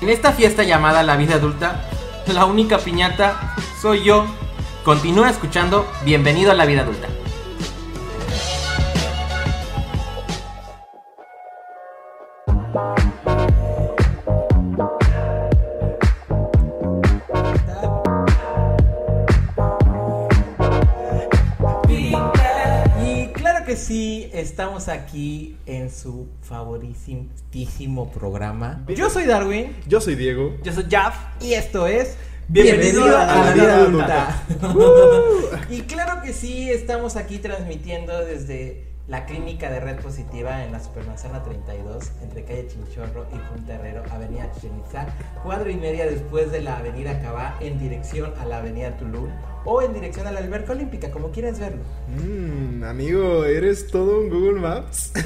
En esta fiesta llamada la vida adulta, la única piñata soy yo. Continúa escuchando Bienvenido a la vida adulta. Estamos aquí en su favoritísimo programa. Yo soy Darwin, Yo soy Diego. yo soy Jaff y esto es Bienvenido a la vida adulta. y claro que sí, estamos aquí transmitiendo desde la clínica de red positiva en la Supermanzana 32, entre calle Chinchorro y Punta Herrero, avenida Chichen Itzá, cuadro y media después de la avenida Cabá, en dirección a la avenida Tulum o en dirección a la alberca olímpica, como quieras verlo. Mm, amigo, eres todo un Google Maps.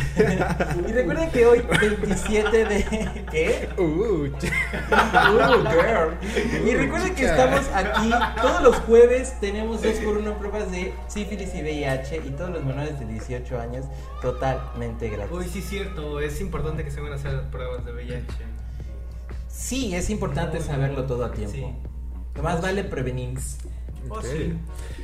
Y recuerden que hoy, 27 de... ¿Qué? Uh, Uh, girl. Y recuerden que estamos aquí todos los jueves. Tenemos dos por uno pruebas de sífilis y VIH. Y todos los menores de 18 años totalmente gratis. Uy, sí es cierto, es importante que se van a hacer pruebas de VIH. Sí, es importante saberlo todo a tiempo. Sí. Lo más vale prevenir. Oh, ok. sí.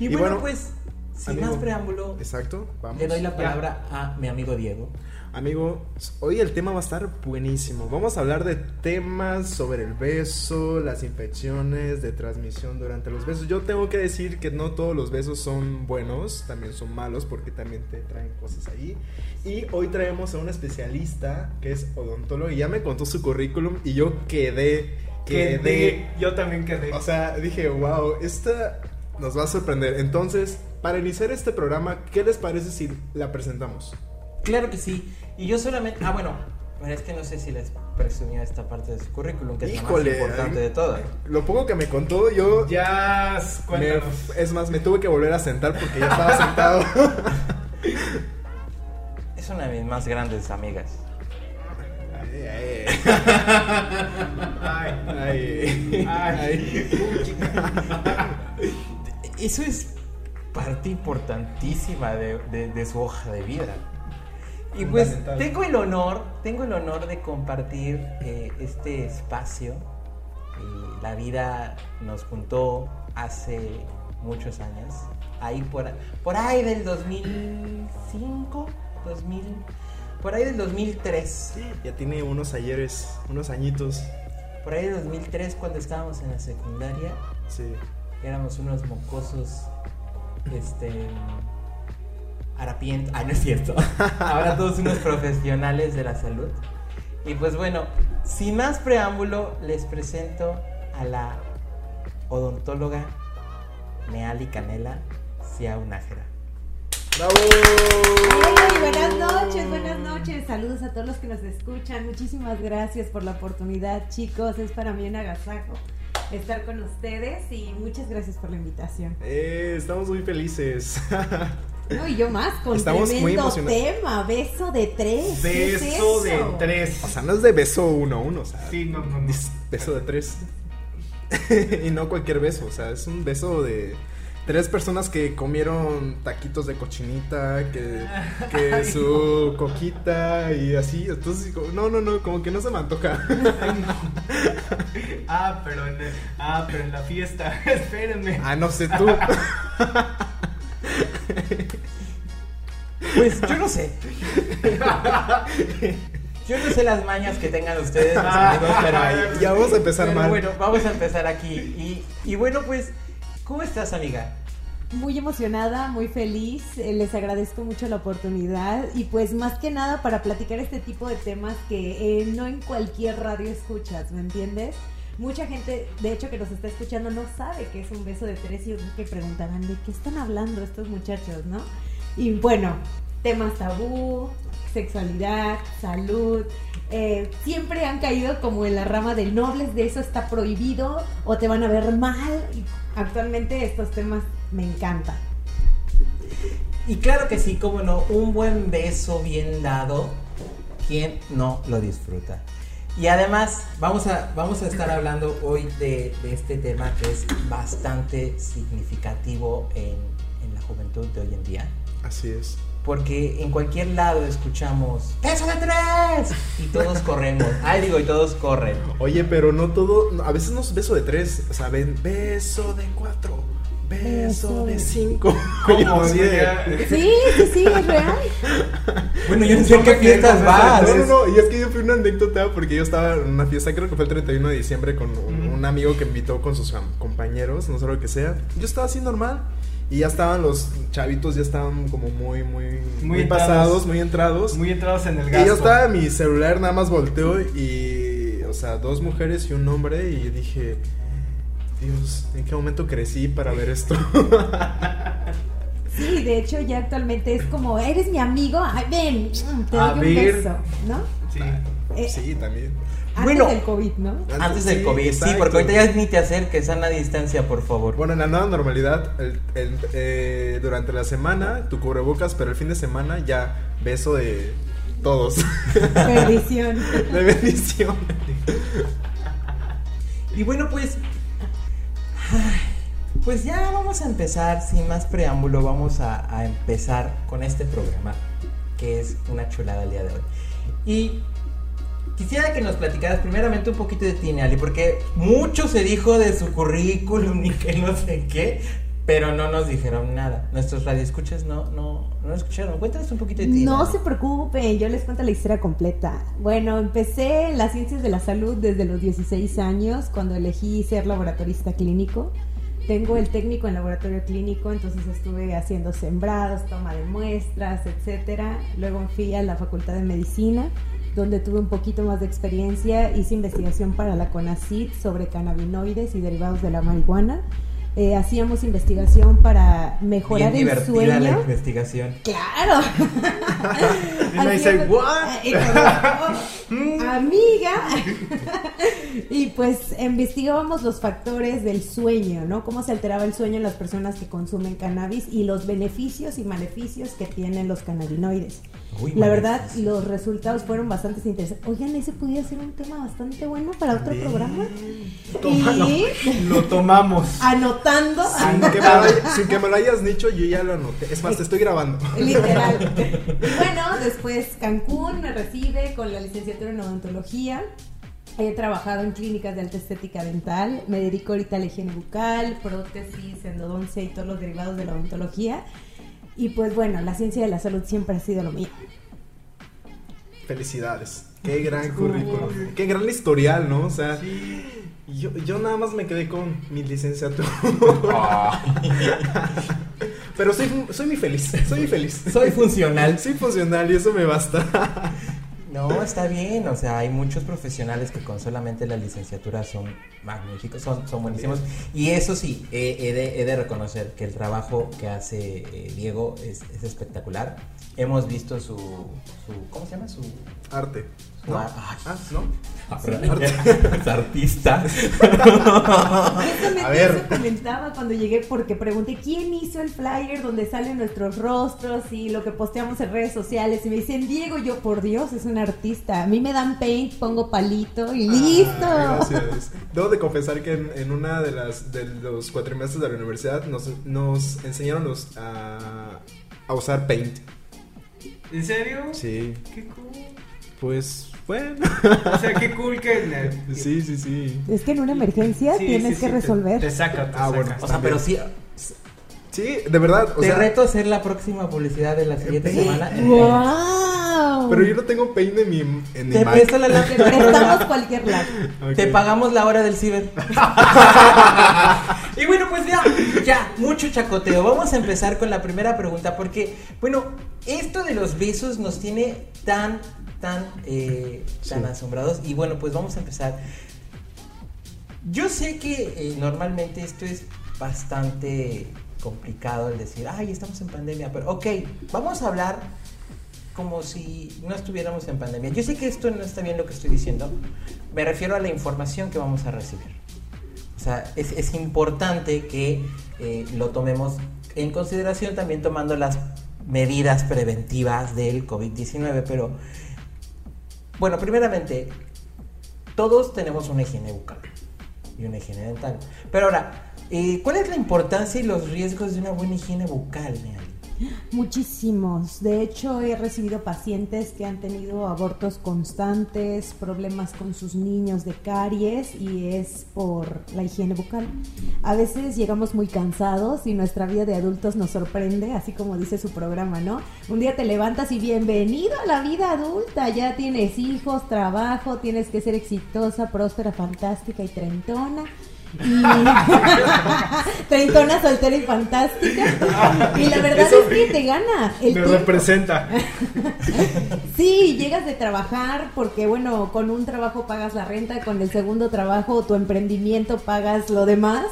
Y, Y bueno, bueno, pues, sin amigo, más preámbulo, Exacto, vamos. le doy la palabra a mi amigo Diego. Amigo, hoy el tema va a estar buenísimo. Vamos a hablar de temas sobre el beso, las infecciones de transmisión durante los besos. Yo tengo que decir que no todos los besos son buenos, también son malos porque también te traen cosas ahí. Y hoy traemos a un especialista que es odontólogo y ya me contó su currículum y yo quedé, quedé. Quedé, yo también quedé. O sea, dije, wow, esta nos va a sorprender. Entonces, para iniciar este programa, ¿qué les parece si la presentamos? Claro que sí. Y yo solamente. Ah, bueno. Pero es que no sé si les presumió esta parte de su currículum, que es Híjole, la más importante de todas. Lo poco que me contó, yo ya, me- cuéntanos. es más, me tuve que volver a sentar porque ya estaba sentado. Es una de mis más grandes amigas. Ay, Ay, ay. Eso es parte importantísima de, de- de su hoja de vida. Y pues tengo el honor, tengo el honor de compartir eh, este espacio. La vida nos juntó hace muchos años. Ahí por, por ahí del 2005, 2000, por ahí del 2003. Ya tiene unos ayeres, unos añitos. Por ahí del 2003 cuando estábamos en la secundaria. Sí. éramos unos mocosos, este, harapientos, ah, no es cierto, ahora todos unos profesionales de la salud. Y pues bueno, sin más preámbulo, les presento a la odontóloga Neali Canela Nájera. ¡Bravo! Buenas noches, buenas noches. Saludos a todos los que nos escuchan. Muchísimas gracias por la oportunidad, chicos. Es para mí un agasajo estar con ustedes y muchas gracias por la invitación. Eh, estamos muy felices. No, y yo más con Estamos muy tremendo emocionados. tema, beso de tres. ¿Qué es Beso de tres. o sea, no es de beso uno a uno, o sea, Sí, no, no, no. es beso de tres. y no cualquier beso, o sea, es un beso de tres personas que comieron taquitos de cochinita, que, que Ay, su coquita y así. Entonces, no, no, no, como que no se me antoja. Ay, no. Ah, pero en, ah, pero en la fiesta. Espérenme. ah, no sé tú. Pues yo no sé. Yo no sé las mañas que tengan ustedes, mis amigos, pero ya vamos a empezar pero mal. bueno, vamos a empezar aquí. Y, y bueno, pues, ¿cómo estás, amiga? Muy emocionada, muy feliz. eh, Les agradezco mucho la oportunidad y pues más que nada para platicar este tipo de temas que eh, no en cualquier radio escuchas, ¿me entiendes? Mucha gente, de hecho, que nos está escuchando no sabe qué es un beso de tres y que preguntarán de qué están hablando estos muchachos, ¿no? Y bueno, temas tabú, sexualidad, salud, eh, siempre han caído como en la rama del nobles de eso está prohibido o te van a ver mal. Actualmente estos temas me encantan. Y claro que sí, como no, un buen beso bien dado, ¿quién no lo disfruta? Y además, vamos a, vamos a estar hablando hoy de, de este tema que es bastante significativo en, en la juventud de hoy en día. Así es. porque en cualquier lado escuchamos ¡Beso de tres! Y todos corremos. Ay, digo, y todos corren. Oye, pero no todo. A veces no es beso de tres. O sea, ven beso de cuatro. Beso de cinco. ¿Cómo? De- Sí, sí, sí, es real. Bueno, yo no sé qué fiestas vas. No, no, no, y es que yo fui una anécdota porque yo estaba en una fiesta, creo que fue el 31 de diciembre, con un, amigo que invitó con sus compañeros, no sé lo que sea. Yo estaba así normal y ya estaban los chavitos, ya estaban como muy, muy, muy, entrados. pasados, muy entrados. Muy entrados en el y gasto. yo estaba en mi celular, nada más volteo y, o sea, dos mujeres y un hombre y dije, Dios, ¿en qué momento crecí para ver esto? Sí, de hecho ya actualmente es como, eres mi amigo, ay, ven, te A doy un ver. beso, ¿no? Sí. Eh, sí, también. Antes Bueno. del COVID, ¿no? Antes del Sí, COVID, sí, porque ahorita ya ni te acerques, sana distancia, por favor. Bueno, en la nueva normalidad, el- el- eh, durante la semana, tu cubrebocas, pero el fin de semana ya beso de todos. Perdición. de bendición. Y bueno, pues. Pues ya vamos a empezar, sin más preámbulo, vamos a, empezar con este programa, que es una chulada el día de hoy. Y quisiera que nos platicaras primeramente un poquito de ti, Neali, porque mucho se dijo de su currículum y que no sé qué, pero no nos dijeron nada. Nuestros radioescuchas no, no, no escucharon. Cuéntanos un poquito de ti. No Neali. se preocupen, yo les cuento la historia completa. Bueno, empecé en las ciencias de la salud desde los 16 años, cuando elegí ser laboratorista clínico. Tengo el técnico en laboratorio clínico, entonces estuve haciendo sembrados, toma de muestras, etcétera. Luego fui a la Facultad de Medicina, donde tuve un poquito más de experiencia. Hice investigación para la CONACYT sobre cannabinoides y derivados de la marihuana. Eh, hacíamos investigación para mejorar Bien el la sueño. investigación. Claro. Y me dice, "What?" "Oh, Amiga. y pues investigábamos los factores del sueño, ¿no? Cómo se alteraba el sueño en las personas que consumen cannabis y los beneficios y maleficios que tienen los cannabinoides. Uy, La verdad, maleficios. los resultados fueron bastante interesantes. Oigan, ese podría ser un tema bastante bueno para otro Bien. programa. Tómalo. Y Lo tomamos. anotando. Sin que, me lo, hay- sin que me lo hayas dicho, yo ya lo anoté. Es más, te estoy grabando. Literal. Bueno, después Cancún me recibe con la licenciatura en odontología. He trabajado en clínicas de alta estética dental. Me dedico ahorita a la higiene bucal, prótesis, endodoncia y todos los derivados de la odontología. Y pues bueno, la ciencia de la salud siempre ha sido lo mío. Felicidades. Qué gran currículum. Qué gran historial, ¿no? O sea, yo, yo nada más me quedé con mi licenciatura. Pero soy, soy muy feliz. Soy muy feliz. Soy funcional. Soy funcional y eso me basta. No, está bien, o sea, hay muchos profesionales que con solamente la licenciatura son magníficos, son, son buenísimos. Y eso sí, he, he de, he de reconocer que el trabajo que hace eh, Diego es, es espectacular. Hemos visto su, su, ¿cómo se llama? Su... Arte. ¿No? Ah, ¿no? es artista. A ver. eso comentaba cuando llegué porque pregunté quién hizo el flyer donde salen nuestros rostros y lo que posteamos en redes sociales y me dicen Diego, yo por Dios es un artista. A mí me dan paint, pongo palito y listo. Ah, gracias. Debo de confesar que en, en una de las de los cuatrimestres de la universidad nos, nos enseñaron los, a, a usar Paint. ¿En serio? Sí. Qué cool. Pues, bueno. O sea, qué cool que. Sí, sí, sí. Es que en una emergencia Sí, tienes sí, que sí, te- resolver. Te, saca, te Ah, bueno. saca. O sea, pero sí, Sí, de verdad. O te sea, reto a hacer la próxima publicidad de la siguiente Sí. semana. ¡Wow! Pero yo no tengo Paint en mi, en Te presto la Te lámpara. prestamos cualquier lado. Ok. Te pagamos la hora del ciber. y bueno, pues ya, ya, mucho chacoteo. Vamos a empezar con la primera pregunta porque, bueno, esto de los besos nos tiene tan, tan, eh, tan Sí. asombrados. Y bueno, pues vamos a empezar. Yo sé que eh, normalmente esto es bastante complicado el decir, ay, estamos en pandemia, pero ok, vamos a hablar como si no estuviéramos en pandemia. Yo sé que esto no está bien lo que estoy diciendo, me refiero a la información que vamos a recibir. O sea, es, es importante que eh, lo tomemos en consideración también tomando las medidas preventivas del COVID-19, pero bueno, primeramente, todos tenemos una higiene bucal y una higiene dental. Pero ahora, eh, ¿cuál es la importancia y los riesgos de una buena higiene bucal, Neal? Muchísimos. De hecho, he recibido pacientes que han tenido abortos constantes, problemas con sus niños de caries y es por la higiene bucal. A veces llegamos muy cansados y nuestra vida de adultos nos sorprende, así como dice su programa, ¿no? Un día te levantas y bienvenido a la vida adulta. Ya tienes hijos, trabajo, tienes que ser exitosa, próspera, fantástica y trentona. Y... Treintona, soltera y fantástica. Y la verdad es que te gana. El Me representa. sí, llegas de trabajar porque, bueno, con un trabajo pagas la renta, con el segundo trabajo tu emprendimiento pagas lo demás.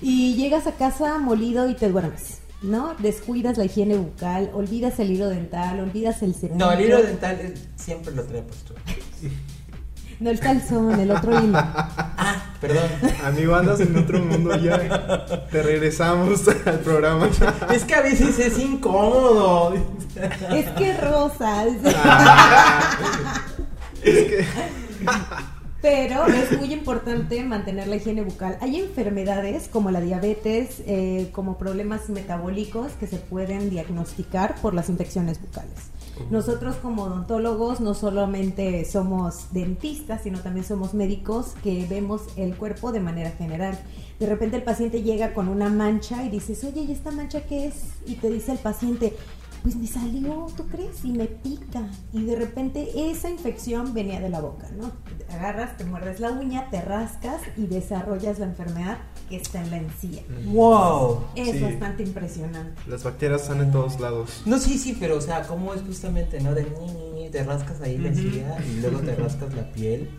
Y llegas a casa molido y te duermes. ¿no? Descuidas la higiene bucal, olvidas el hilo dental, olvidas el cepillo. No, el hilo dental eh, siempre lo trae puesto. No el calzón, el otro hilo. Ah, perdón. Amigo, andas en otro mundo ya. Te regresamos al programa. Es que a veces es incómodo. Es que rosa. Ah. es que. Pero es muy importante mantener la higiene bucal. Hay enfermedades como la diabetes, eh, como problemas metabólicos que se pueden diagnosticar por las infecciones bucales. Nosotros como odontólogos no solamente somos dentistas, sino también somos médicos que vemos el cuerpo de manera general. De repente el paciente llega con una mancha y dices, oye, ¿y esta mancha qué es? Y te dice el paciente, pues me salió, ¿tú crees? Y me pica. Y de repente esa infección venía de la boca, ¿no? Te agarras, te muerdes la uña, te rascas y desarrollas la enfermedad que está en la encía. ¡Wow! Es bastante impresionante. Las bacterias están en todos lados. No, sí, sí, pero o sea, ¿cómo es justamente, no? De ni, te rascas ahí la encía y luego te rascas la piel.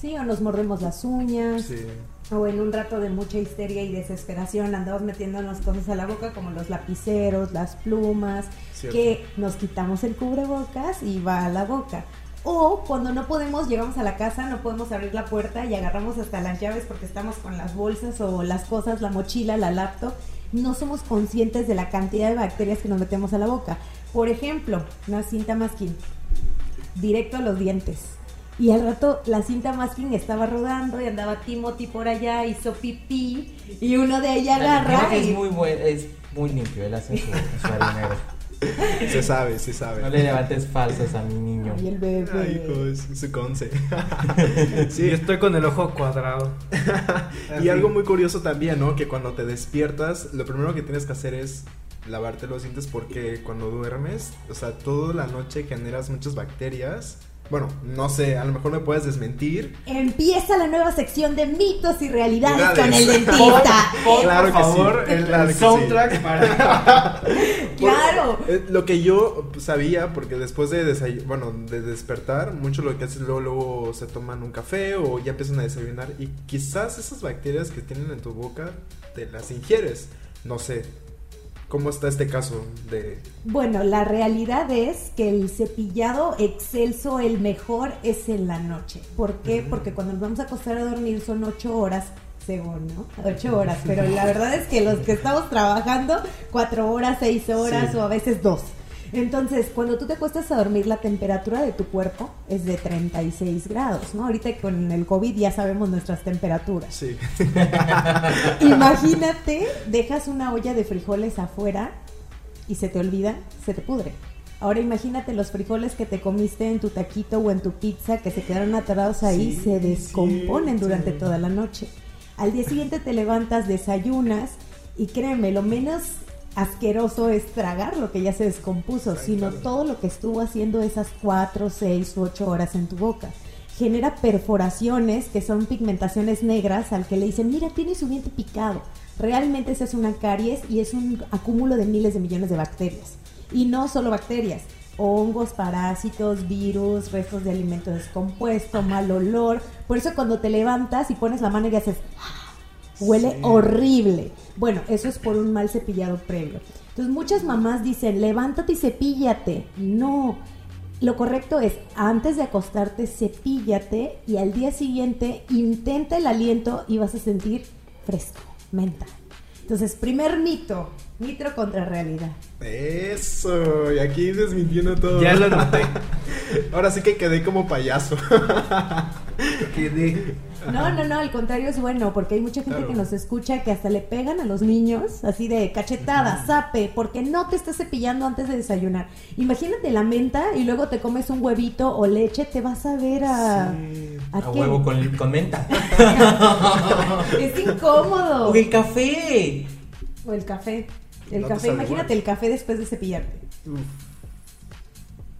Sí, o nos mordemos las uñas. Sí o en un rato de mucha histeria y desesperación andamos metiéndonos cosas a la boca como los lapiceros, las plumas, que nos quitamos el cubrebocas y va a la boca. O cuando no podemos, llegamos a la casa, no podemos abrir la puerta y agarramos hasta las llaves porque estamos con las bolsas o las cosas, la mochila, la laptop. No somos conscientes de la cantidad de bacterias que nos metemos a la boca. Por ejemplo, una cinta masking, directo a los dientes y al rato la cinta masking estaba rodando y andaba Timothy por allá, hizo pipí y uno de ella agarra. Es muy buen, es muy limpio, él hace su, Se sabe, se sabe. No le levantes falsas a mi niño. Y el bebé. Ay, hijo, es su conce. sí, estoy con el ojo cuadrado. y algo muy curioso también, ¿no? Que cuando te despiertas, lo primero que tienes que hacer es lavarte los dientes porque cuando duermes, o sea, toda la noche generas muchas bacterias bueno, no sé, a lo mejor me puedes desmentir. Empieza la nueva sección de mitos y realidades con el dentista. claro por favor, el, soundtrack para. claro. Lo que yo sabía, porque después de bueno, de despertar, mucho lo que hacen luego, luego se toman un café o ya empiezan a desayunar y quizás esas bacterias que tienen en tu boca te las ingieres. No sé, ¿Cómo está este caso de...? Bueno, la realidad es que el cepillado excelso, el mejor, es en la noche. ¿Por qué? Porque cuando nos vamos a acostar a dormir son ocho horas, según, ¿no? Ocho horas, pero la verdad es que los que estamos trabajando, cuatro horas, seis horas o a veces dos. Entonces, cuando tú te acuestas a dormir, la temperatura de tu cuerpo es de 36 grados, ¿no? Ahorita con el COVID ya sabemos nuestras temperaturas. Sí. Imagínate, dejas una olla de frijoles afuera y se te olvida, se te pudre. Ahora imagínate los frijoles que te comiste en tu taquito o en tu pizza que se quedaron aterrados ahí, se descomponen durante toda la noche. Al día siguiente te levantas, desayunas y créeme, lo menos asqueroso es tragar lo que ya se descompuso, sino todo lo que estuvo haciendo esas cuatro, seis u ocho horas en tu boca. Genera perforaciones que son pigmentaciones negras al que le dicen, mira, tiene su diente picado. Realmente esa es una caries y es un acúmulo de miles de millones de bacterias. Y no solo bacterias, hongos, parásitos, virus, restos de alimento descompuesto, mal olor. Por eso cuando te levantas y pones la mano y haces, Huele horrible. Bueno, eso es por un mal cepillado previo. Entonces muchas mamás dicen, levántate y cepíllate. No, lo correcto es, antes de acostarte, cepíllate y al día siguiente intenta el aliento y vas a sentir fresco, menta. Entonces, primer mito, mito contra realidad. Eso, y aquí desmintiendo todo. Ya lo noté. Ahora sí que quedé como payaso. Quedé. No, no, no, al contrario es bueno, porque hay mucha gente Claro. que nos escucha que hasta le pegan a los niños, así de cachetada, zape, porque no te estás cepillando antes de desayunar. Imagínate la menta y luego te comes un huevito o leche, te vas a ver a... Sí. ¿A, A huevo con, con menta. Es incómodo. O el café. O el café. El No café, imagínate el café después de cepillarte. Uf.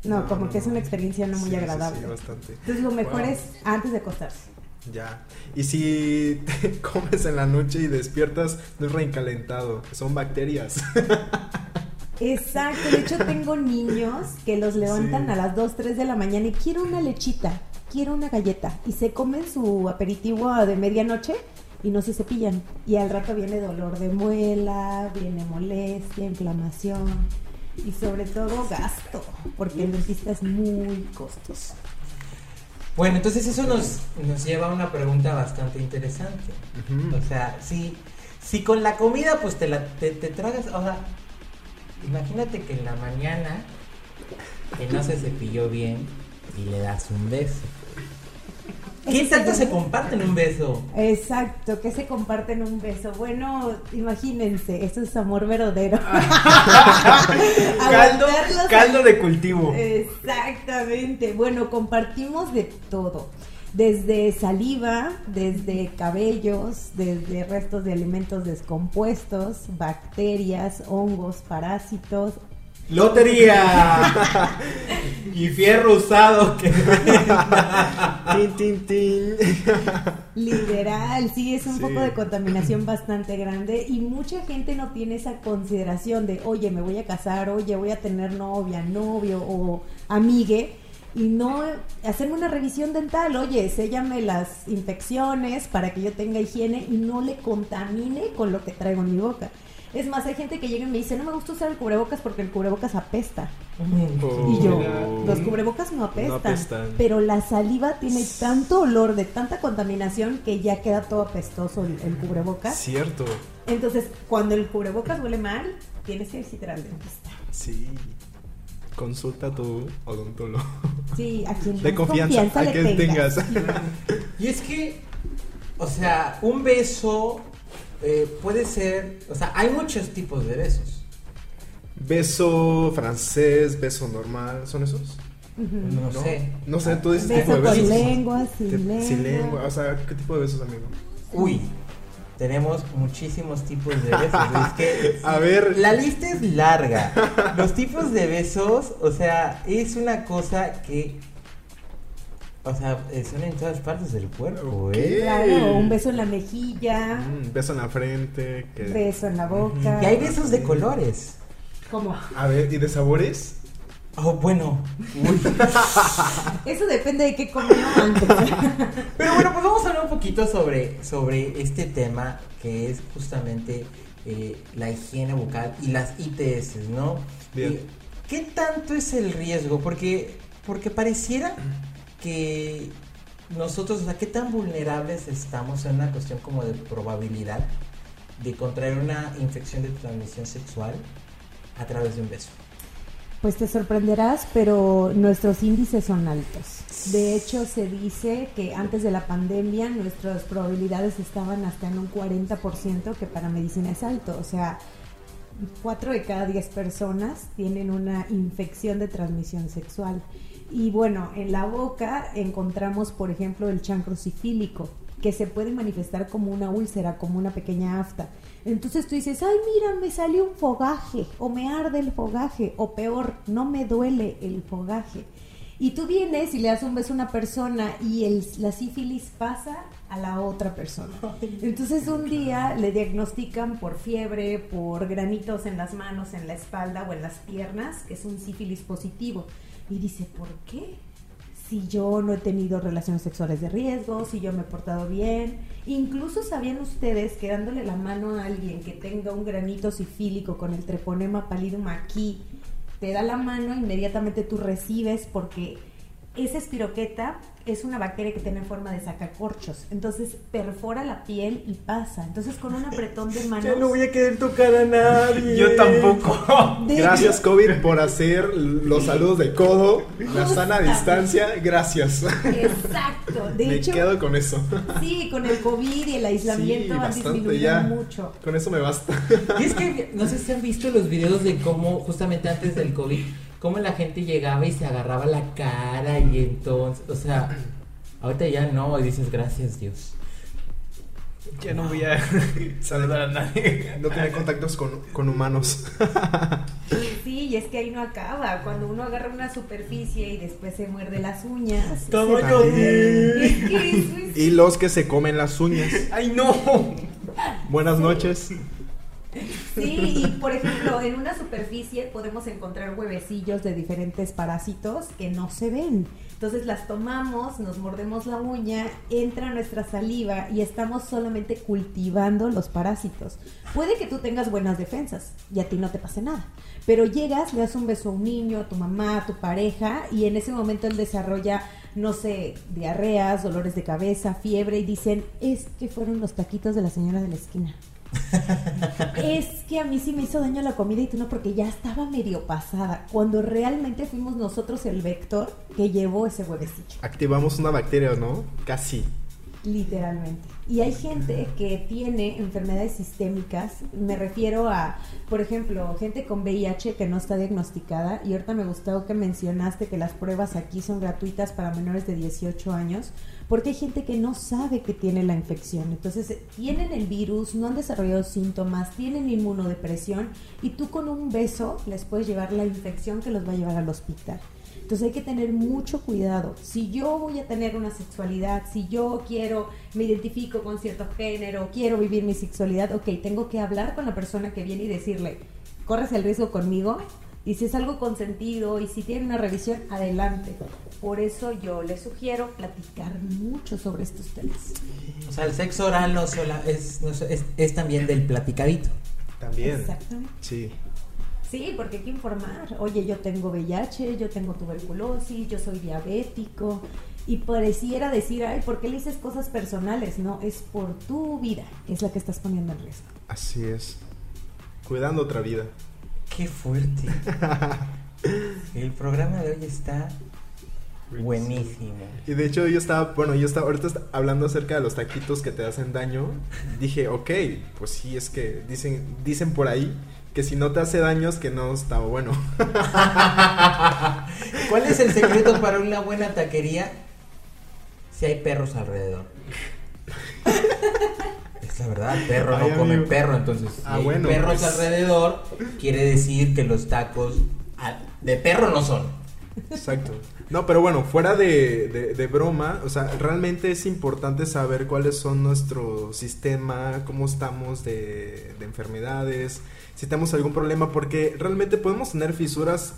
No, No, como no, que es una experiencia no muy Sí, sí, agradable. sí, bastante. Entonces lo mejor Wow. es antes de acostarse. Ya. Y si te comes en la noche y despiertas, no es reencalentado, son bacterias. Exacto, de hecho tengo niños que los levantan Sí. a las 2, 3 de la mañana y quiero una lechita, quiero una galleta y se comen su aperitivo de medianoche y no se cepillan y al rato viene dolor de muela, viene molestia, inflamación y sobre todo gasto, porque el dentista es muy costoso. Bueno, entonces eso nos, nos lleva a una pregunta bastante interesante. O sea, si, si con la comida pues te la te, te tragas, o sea, imagínate que en la mañana que no se cepilló bien y le das un beso. ¿Qué Eso tanto se comparten un beso? Exacto, que se comparten un beso. Bueno, imagínense, esto es amor verdadero. caldo, caldo de cultivo. Exactamente. Bueno, compartimos de todo. Desde saliva, desde cabellos, desde restos de alimentos descompuestos, bacterias, hongos, parásitos. Lotería y fierro usado que tin, tin, tin. Literal, sí, es un Sí. poco de contaminación bastante grande y mucha gente no tiene esa consideración de, oye, me voy a casar, oye, voy a tener novia, novio o amigue y no hacerme una revisión dental, oye, séllame las infecciones para que yo tenga higiene y no le contamine con lo que traigo en mi boca. Es más, hay gente que llega y me dice, no me gusta usar el cubrebocas porque el cubrebocas apesta. Y yo, Oh. los cubrebocas no apestan, No apestan. pero la saliva tiene tanto olor de tanta contaminación que ya queda todo apestoso el, el cubrebocas. Cierto. Entonces, cuando el cubrebocas huele mal, tienes que visitar al dentista. Sí. Consulta a tu odontólogo. Sí, a quien De más confianza, a le quien tengas. Y es que, o sea, un beso eh, puede ser, o sea, hay muchos tipos de besos. Beso francés, beso normal, ¿son esos? No, sé. No sé, tú dices tipo de con besos. lengua, sin lengua. Sin lengua, o sea, ¿qué tipo de besos, amigo? Uy, tenemos muchísimos tipos de besos. Es que A ver. la lista es larga. Los tipos de besos, o sea, es una cosa que, o sea, eh, son en todas partes del cuerpo. ¿eh? Claro, un beso en la mejilla, Mm, beso en la frente. Que... beso en la boca. Y hay besos de colores. ¿Cómo? A ver, ¿y de sabores? Oh, bueno. Uy. Eso depende de qué comió antes. Pero bueno, pues vamos a hablar un poquito sobre, sobre este tema que es justamente eh, la higiene bucal y las ITS, ¿no? Bien. Eh, ¿Qué tanto es el riesgo? Porque, porque pareciera que nosotros, o sea, ¿qué tan vulnerables estamos en una cuestión como de probabilidad de contraer una infección de transmisión sexual a través de un beso? Pues te sorprenderás, pero nuestros índices son altos. De hecho, se dice que antes de la pandemia nuestras probabilidades estaban hasta en un 40%, que para medicina es alto. O sea, 4 de cada 10 personas tienen una infección de transmisión sexual. Y bueno, en la boca encontramos, por ejemplo, el chancro sifílico, que se puede manifestar como una úlcera, como una pequeña afta. Entonces tú dices, ay, mira, me salió un fogaje, o me arde el fogaje, o peor, no me duele el fogaje. Y tú vienes y le das un beso a una persona y el, la sífilis pasa a la otra persona. Entonces un día le diagnostican por fiebre, por granitos en las manos, en la espalda o en las piernas, que es un sífilis positivo. Y dice, ¿por qué? Si yo no he tenido relaciones sexuales de riesgo, si yo me he portado bien. Incluso sabían ustedes que dándole la mano a alguien que tenga un granito sifílico con el treponema pallidum aquí, te da la mano, inmediatamente tú recibes porque esa espiroqueta es una bacteria que tiene forma de sacacorchos. Entonces perfora la piel y pasa. Entonces con un apretón de manos. Ya no voy a querer tocar a nadie. Yo tampoco. De Gracias hecho- COVID por hacer los saludos de codo, la sana distancia, gracias. Exacto. De Me hecho, quedo con eso. sí, con el COVID y el aislamiento Sí, han disminuido ya. mucho. Con eso me basta. Y es que no sé si han visto los videos de cómo, justamente antes del COVID, cómo la gente llegaba y se agarraba la cara y entonces, o sea, ahorita ya no, y dices gracias Dios. Ya no voy a saludar a nadie. No tener contactos con, con humanos. Sí, y es que ahí no acaba. Cuando uno agarra una superficie y después se muerde las uñas. Tamaño se- También. Es que eso es- Y los que se comen las uñas. ¡Ay, no! Buenas noches. Sí, y por ejemplo, en una superficie podemos encontrar huevecillos de diferentes parásitos que no se ven. Entonces las tomamos, nos mordemos la uña, entra nuestra saliva y estamos solamente cultivando los parásitos. Puede que tú tengas buenas defensas y a ti no te pase nada, pero llegas, le das un beso a un niño, a tu mamá, a tu pareja y en ese momento él desarrolla, no sé, diarreas, dolores de cabeza, fiebre y dicen, es que fueron los taquitos de la señora de la esquina. Es que a mí sí me hizo daño la comida y tú no, porque ya estaba medio pasada. Cuando realmente fuimos nosotros el vector que llevó ese huevecillo, Activamos una bacteria, ¿no? Casi. literalmente. Y hay gente que tiene enfermedades sistémicas, me refiero a, por ejemplo, gente con VIH que no está diagnosticada. Y ahorita me gustó que mencionaste que las pruebas aquí son gratuitas para menores de 18 años. Porque hay gente que no sabe que tiene la infección. Entonces, eh, tienen el virus, no han desarrollado síntomas, tienen inmunodepresión y tú con un beso les puedes llevar la infección que los va a llevar al hospital. Entonces hay que tener mucho cuidado. Si yo voy a tener una sexualidad, si yo quiero, me identifico con cierto género, quiero vivir mi sexualidad, ok, tengo que hablar con la persona que viene y decirle, corres el riesgo conmigo. Y si es algo consentido y si tiene una revisión, adelante. Por eso yo les sugiero platicar mucho sobre estos temas. O sea, el sexo oral no sola, es, no es, es- es también del platicadito. También. Exactamente. Sí. Sí, porque hay que informar. Oye, yo tengo VIH, yo tengo tuberculosis, yo soy diabético. Y pareciera decir, ay, ¿por qué le dices cosas personales? No, es por tu vida, que es la que estás poniendo en riesgo. Así es. Cuidando otra vida. Qué fuerte. El programa de hoy está buenísimo. Y de hecho yo estaba, bueno, yo estaba ahorita hablando acerca de los taquitos que te hacen daño. Dije, ok, pues sí, es que dicen, dicen por ahí que si no te hace daño es que no está bueno. ¿Cuál es el secreto para una buena taquería? Si hay perros alrededor. La verdad, perro Ay, no come perro, entonces si Ah, hay bueno, perros pues. alrededor, quiere decir que los tacos de perro no son. Exacto. No, pero bueno, fuera de, de- de broma, o sea, realmente es importante saber cuáles son nuestro sistema, cómo estamos de, de enfermedades, si tenemos algún problema, porque realmente podemos tener fisuras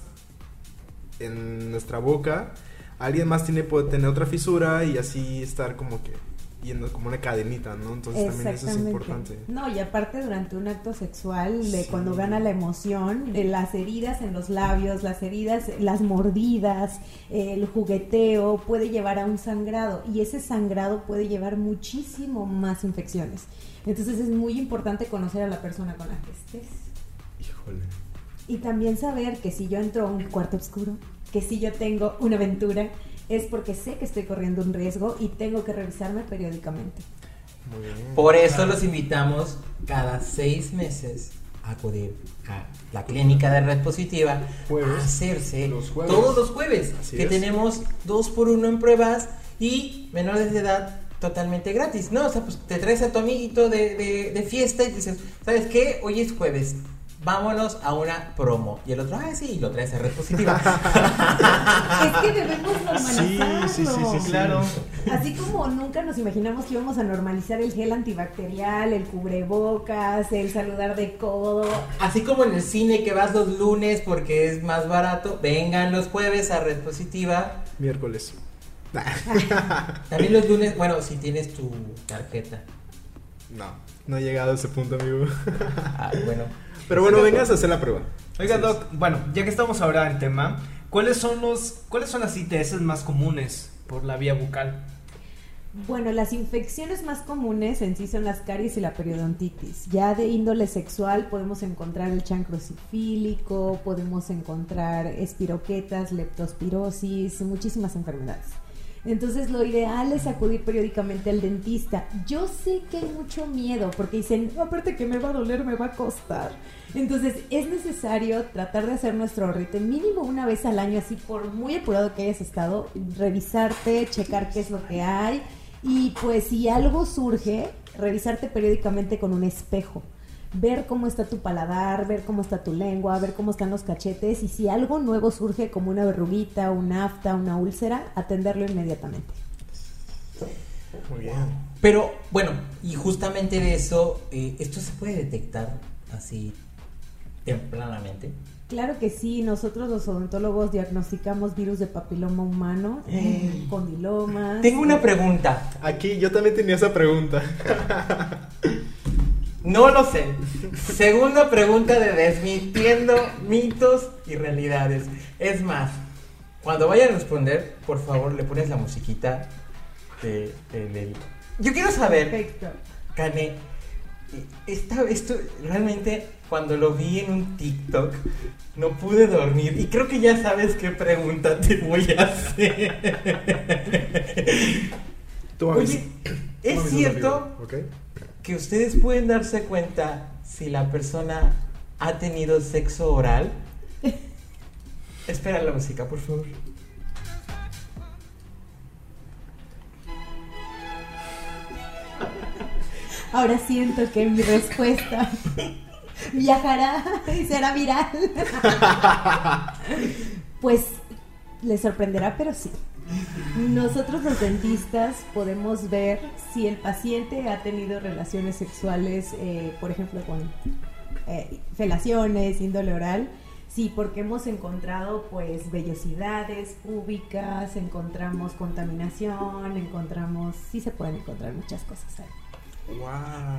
en nuestra boca, alguien más tiene puede tener otra fisura y así estar como que yendo como una cadenita, ¿no? Entonces también eso es importante. No, y aparte durante un acto sexual, de Sí. cuando gana la emoción, de las heridas en los labios, las heridas, las mordidas, el jugueteo, puede llevar a un sangrado y ese sangrado puede llevar muchísimo más infecciones. Entonces es muy importante conocer a la persona con la que estés. Híjole. Y también saber que si yo entro a un cuarto oscuro, que si yo tengo una aventura, es porque sé que estoy corriendo un riesgo y tengo que revisarme periódicamente. Muy bien. Por eso los invitamos cada seis meses a acudir a la clínica de red positiva Jueves. a hacerse Los jueves. todos los jueves Así que es. tenemos dos por uno en pruebas y menores de edad totalmente gratis, ¿no? O sea, pues te traes a tu amiguito de, de- de fiesta y dices, ¿sabes qué? Hoy es jueves, vámonos a una promo. Y el otro, ah, sí, lo traes a red positiva. es que debemos normalizarlo. Sí, sí, sí, sí, sí. Claro. Así como nunca nos imaginamos que íbamos a normalizar el gel antibacterial, el cubrebocas, el saludar de codo. Así como en el cine que vas los lunes porque es más barato, vengan los jueves a red positiva. Miércoles. También los lunes, bueno, si tienes tu tarjeta. No, no he llegado a ese punto, amigo. Ah, bueno. Pero bueno, vengas a hacer la prueba. Oiga, Así es. Doc, bueno, ya que estamos ahora en tema, ¿cuáles son los, cuáles son las ITS más comunes? por la vía bucal. Bueno, las infecciones más comunes en sí son las caries y la periodontitis. Ya de índole sexual podemos encontrar el chancro sifílico, podemos encontrar espiroquetas, leptospirosis, muchísimas enfermedades. Entonces lo ideal es acudir periódicamente al dentista. Yo sé que hay mucho miedo porque dicen, aparte que me va a doler, me va a costar. Entonces es necesario tratar de hacer nuestro ahorrito mínimo una vez al año, así por muy apurado que hayas estado, revisarte, checar qué es lo que hay y pues si algo surge, revisarte periódicamente con un espejo. Ver cómo está tu paladar, ver cómo está tu lengua, ver cómo están los cachetes y si algo nuevo surge como una verruguita, un afta, una úlcera, atenderlo inmediatamente. Muy bien. Pero bueno, y justamente de eso, eh, ¿esto se puede detectar así tempranamente? Claro que sí, nosotros los odontólogos diagnosticamos virus de papiloma humano, eh, condilomas. Tengo una pregunta. Aquí yo también tenía esa pregunta. No lo sé. Segunda pregunta de desmintiendo mitos y realidades. Es más, cuando vaya a responder, por favor, le pones la musiquita de, de- Yo quiero saber, Perfecto. Kane, esta, esto realmente cuando lo vi en un TikTok no pude dormir y creo que ya sabes qué pregunta te voy a hacer. Oye, ¿es cierto. Que ustedes pueden darse cuenta si la persona ha tenido sexo oral? Espera la música, por favor. Ahora siento que mi respuesta viajará y será viral. Pues les sorprenderá, pero sí. Nosotros los dentistas podemos ver si el paciente ha tenido relaciones sexuales, eh, por ejemplo, con eh, felaciones, índole oral. Sí, porque hemos encontrado pues vellosidades públicas, encontramos contaminación, encontramos, sí se pueden encontrar muchas cosas ahí. Wow.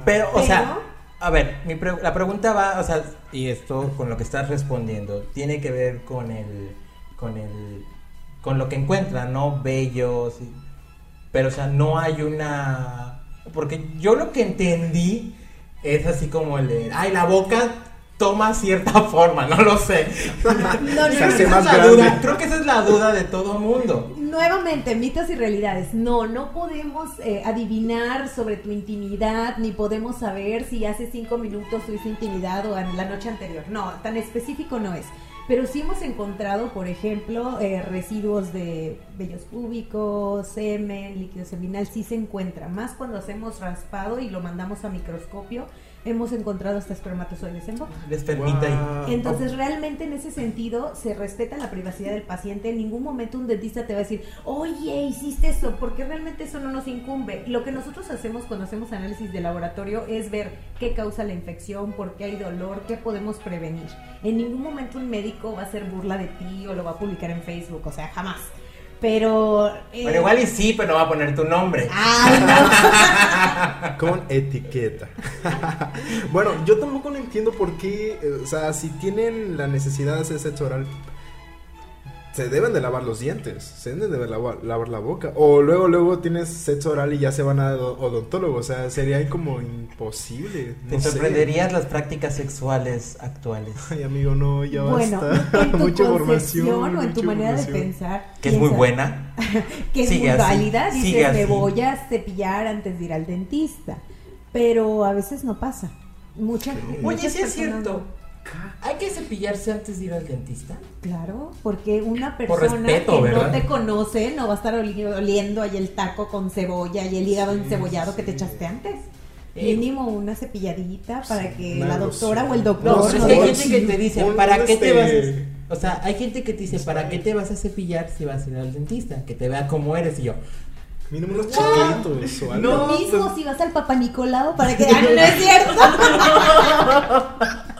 Pero, o Pero- sea, a ver, mi pre- la pregunta va, o sea, y esto con lo que estás respondiendo, tiene que ver con el, con el, con lo que encuentran, ¿no? Bellos, y- pero, o sea, no hay una, porque yo lo que entendí es así como el de, ay, la boca toma cierta forma, no lo sé. No, Se hace más es duda, creo que esa es la duda de todo mundo. Nuevamente, mitos y realidades. No, no podemos eh, adivinar sobre tu intimidad, ni podemos saber si hace cinco minutos tuviste intimidad o en la noche anterior. No, tan específico no es. Pero sí hemos encontrado, por ejemplo, eh, residuos de vellos púbicos, semen, líquido seminal, sí se encuentra. Más cuando hacemos raspado y lo mandamos a microscopio, hemos encontrado hasta espermatozoides en boca. Les permite. Wow. Entonces, realmente en ese sentido se respeta la privacidad del paciente. En ningún momento un dentista te va a decir, oye, hiciste eso, porque realmente eso no nos incumbe. Lo que nosotros hacemos cuando hacemos análisis de laboratorio es ver qué causa la infección, por qué hay dolor, qué podemos prevenir. En ningún momento un médico va a hacer burla de ti o lo va a publicar en Facebook, o sea, jamás. Pero... eh, Pero igual y sí, pero no va a poner tu nombre. Ay, no. Con etiqueta. bueno, yo tampoco no entiendo por qué, eh, o sea, si tienen la necesidad de hacer sexo oral, se deben de lavar los dientes, se deben de lavar, lavar la boca. O luego, luego tienes sexo oral y ya se van a do- odontólogo, o sea, sería ahí como imposible. Te no sé. sorprenderías las prácticas sexuales actuales. Ay, amigo, no, ya Bueno, basta. en tu mucha información. o en tu manera de pensar. Que es muy buena. que es Sigue muy así, válida, sigue me así". voy a cepillar antes de ir al dentista, pero a veces no pasa. Mucha, Oye, muchas sí es personas cierto. no. ¿Hay que cepillarse antes de ir al dentista? Claro, porque una Por persona respeto, que ¿verdad? no te conoce no va a estar oli- oliendo ahí el taco con cebolla y el hígado encebollado que te echaste antes. Eh, Mínimo una cepilladita para que la doctora o el No, doctor pero es que hay gente que te dice, ¿para qué te vas a... este- O sea, hay gente que te dice, ¿para qué te vas a cepillar si vas a ir al dentista? Que te vea cómo eres y yo. Mínimo unos chiquitos o algo. Lo No, mismo pues- si vas al Papa Nicolau para que... ¡Ah, no, no es cierto!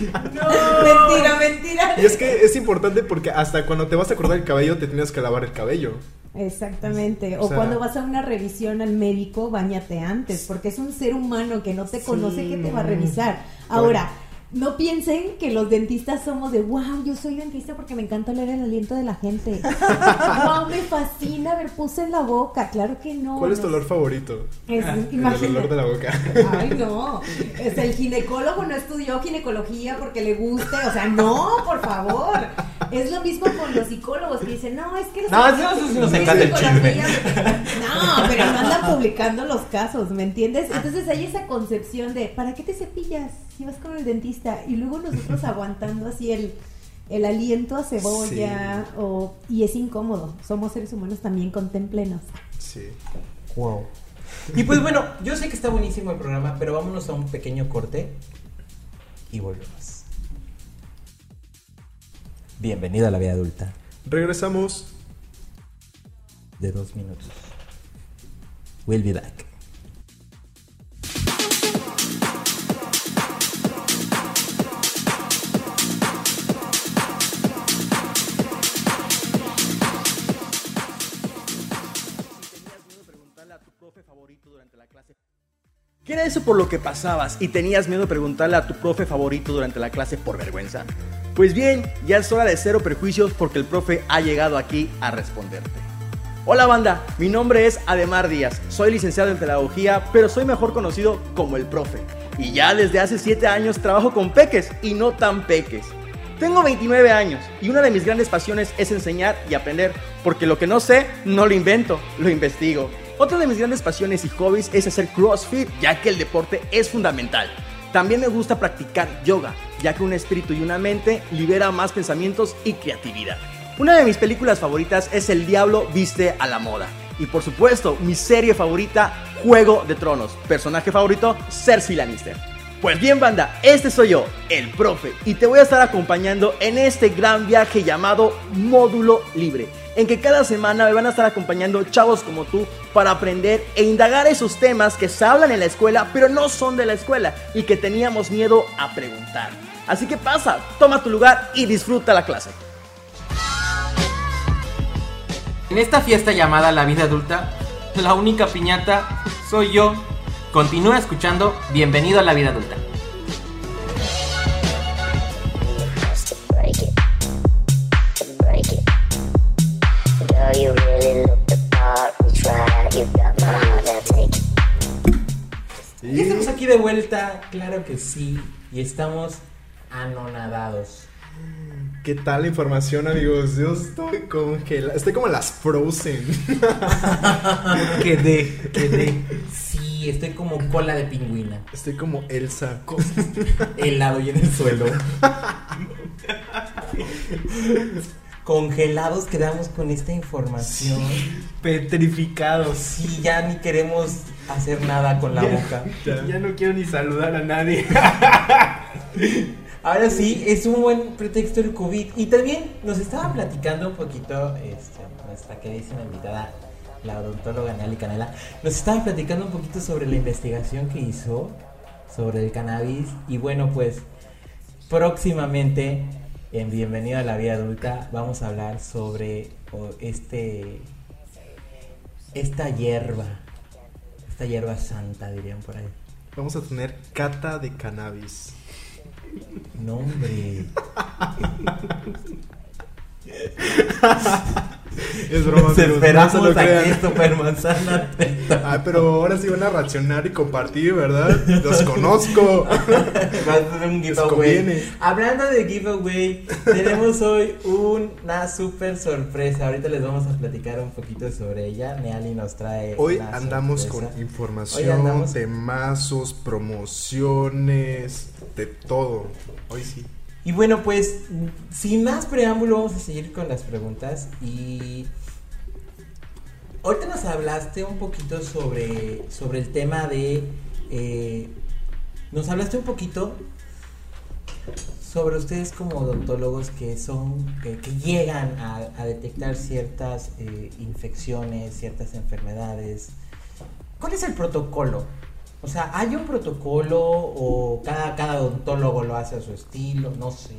Mentira, mentira. Y es que es importante porque hasta cuando te vas a cortar el cabello te tienes que lavar el cabello. Exactamente. O O, sea- cuando vas a una revisión al médico, bañate antes, porque es un ser humano que no te Sí, conoce que te va a revisar. Ahora, no piensen que los dentistas somos de, wow, yo soy dentista porque me encanta leer el aliento de la gente. wow, me fascina ver puse en la boca. Claro que no. ¿Cuál es tu olor favorito? Es, El imagínate. olor de la boca. Ay, no. Es el ginecólogo no estudió ginecología porque le guste. O sea, no, por favor. Es lo mismo con los psicólogos que dicen, no, es que los No, eso- eso sí nos encanta el psicología". No, pero no andan publicando los casos, ¿me entiendes? Entonces hay esa concepción de, ¿para qué te cepillas si vas con el dentista? Y luego nosotros aguantando así el, el aliento a cebolla o, y es incómodo. Somos seres humanos también, contemplenos. Sí. Wow. Y pues bueno, yo sé que está buenísimo el programa, pero vámonos a un pequeño corte y volvemos. Bienvenido a la vida adulta Regresamos. de dos minutos. We'll be back. ¿Qué era eso por lo que pasabas y tenías miedo de preguntarle a tu profe favorito durante la clase por vergüenza? Pues bien, ya es hora de cero prejuicios porque el profe ha llegado aquí a responderte. Hola banda, mi nombre es Ademar Díaz, soy licenciado en pedagogía, pero soy mejor conocido como el profe. Y ya desde hace 7 años trabajo con peques y no tan peques. Tengo 29 años y una de mis grandes pasiones es enseñar y aprender, porque lo que no sé, no lo invento, lo investigo. Otra de mis grandes pasiones y hobbies es hacer CrossFit, ya que el deporte es fundamental. También me gusta practicar yoga, ya que un espíritu y una mente libera más pensamientos y creatividad. Una de mis películas favoritas es El Diablo Viste a la Moda. Y por supuesto, mi serie favorita, Juego de Tronos. Personaje favorito, Cersei Lannister. Pues bien banda, este soy yo, el profe, y te voy a estar acompañando en este gran viaje llamado Módulo Libre, en que cada semana me van a estar acompañando chavos como tú para aprender e indagar esos temas que se hablan en la escuela, pero no son de la escuela y que teníamos miedo a preguntar. Así que pasa, toma tu lugar y disfruta la clase. En esta fiesta llamada La Vida Adulta, la única piñata soy yo. Continúa escuchando Bienvenido a la Vida Adulta. Y estamos aquí de vuelta, claro que sí, y estamos anonadados. ¿Qué tal la información, amigos? Yo estoy congelado. Estoy como las Frozen. Quedé, quedé. Sí, estoy como cola de pingüina. Estoy como Elsa. helado y en el suelo. Congelados quedamos con esta información. Petrificados. Sí, ya ni queremos hacer nada con la boca. Ya no quiero ni saludar a nadie. Ahora sí, es un buen pretexto el COVID. Y también nos estaba platicando un poquito este, nuestra queridísima invitada, la odontóloga Nelly Canela. Nos estaba platicando un poquito sobre la investigación que hizo sobre el cannabis. Y bueno, pues próximamente en Bienvenido a la Vida Adulta vamos a hablar sobre este esta hierba. Esta hierba santa, dirían por ahí. Vamos a tener cata de cannabis. No, hombre. Es broma, no esperamos lo a que crean. Super Manzana Ah, pero ahora sí van a reaccionar y compartir, ¿verdad? Los conozco. Va a ser un giveaway. Hablando de giveaway, tenemos hoy una super sorpresa. Ahorita les vamos a platicar un poquito sobre ella. Neali nos trae. Hoy andamos sorpresa. con información, temazos, promociones, de todo. Hoy sí. Y bueno, pues sin más preámbulo, vamos a seguir con las preguntas. Y ahorita nos hablaste un poquito sobre, sobre el tema de. eh, nos hablaste un poquito sobre ustedes como odontólogos que son que, llegan a, a detectar ciertas eh, infecciones, ciertas enfermedades. ¿Cuál es el protocolo? O sea, ¿hay un protocolo o cada, cada odontólogo lo hace a su estilo? No sé.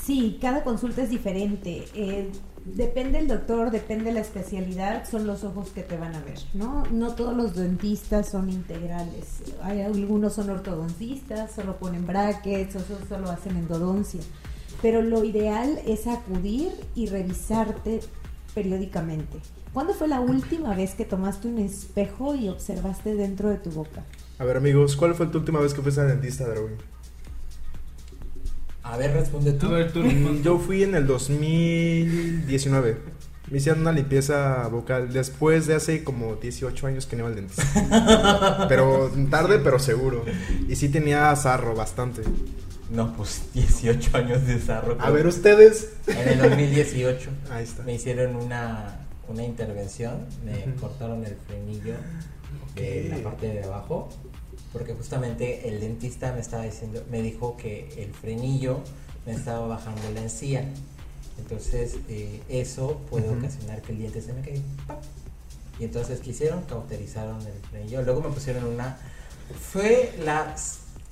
Sí, cada consulta es diferente. Eh, Depende el doctor, depende la especialidad, son los ojos que te van a ver, ¿no? No todos los dentistas son integrales. Hay algunos son ortodoncistas, solo ponen brackets, otros solo hacen endodoncia. Pero lo ideal es acudir y revisarte periódicamente. ¿Cuándo fue la última vez que tomaste un espejo y observaste dentro de tu boca? A ver, amigos, ¿cuál fue tu última vez que fuiste al dentista, Darwin? A ver, responde tú. A ver, tú Mm, responde. Yo fui en el 2019. Me hicieron una limpieza vocal después de hace como 18 años que no iba al dentista. pero tarde, pero seguro. Y sí tenía sarro bastante. No, pues 18 años de desarrollo. A ver, ustedes. En el 2018 Ahí está. me hicieron una, una intervención, me Ujú. cortaron el frenillo de la parte de abajo, porque justamente el dentista me estaba diciendo, me dijo que el frenillo me estaba bajando la encía. Entonces eh, eso puede ocasionar que el diente se me caiga. Y entonces ¿qué hicieron? Cauterizaron el frenillo. Luego me pusieron una... Fue la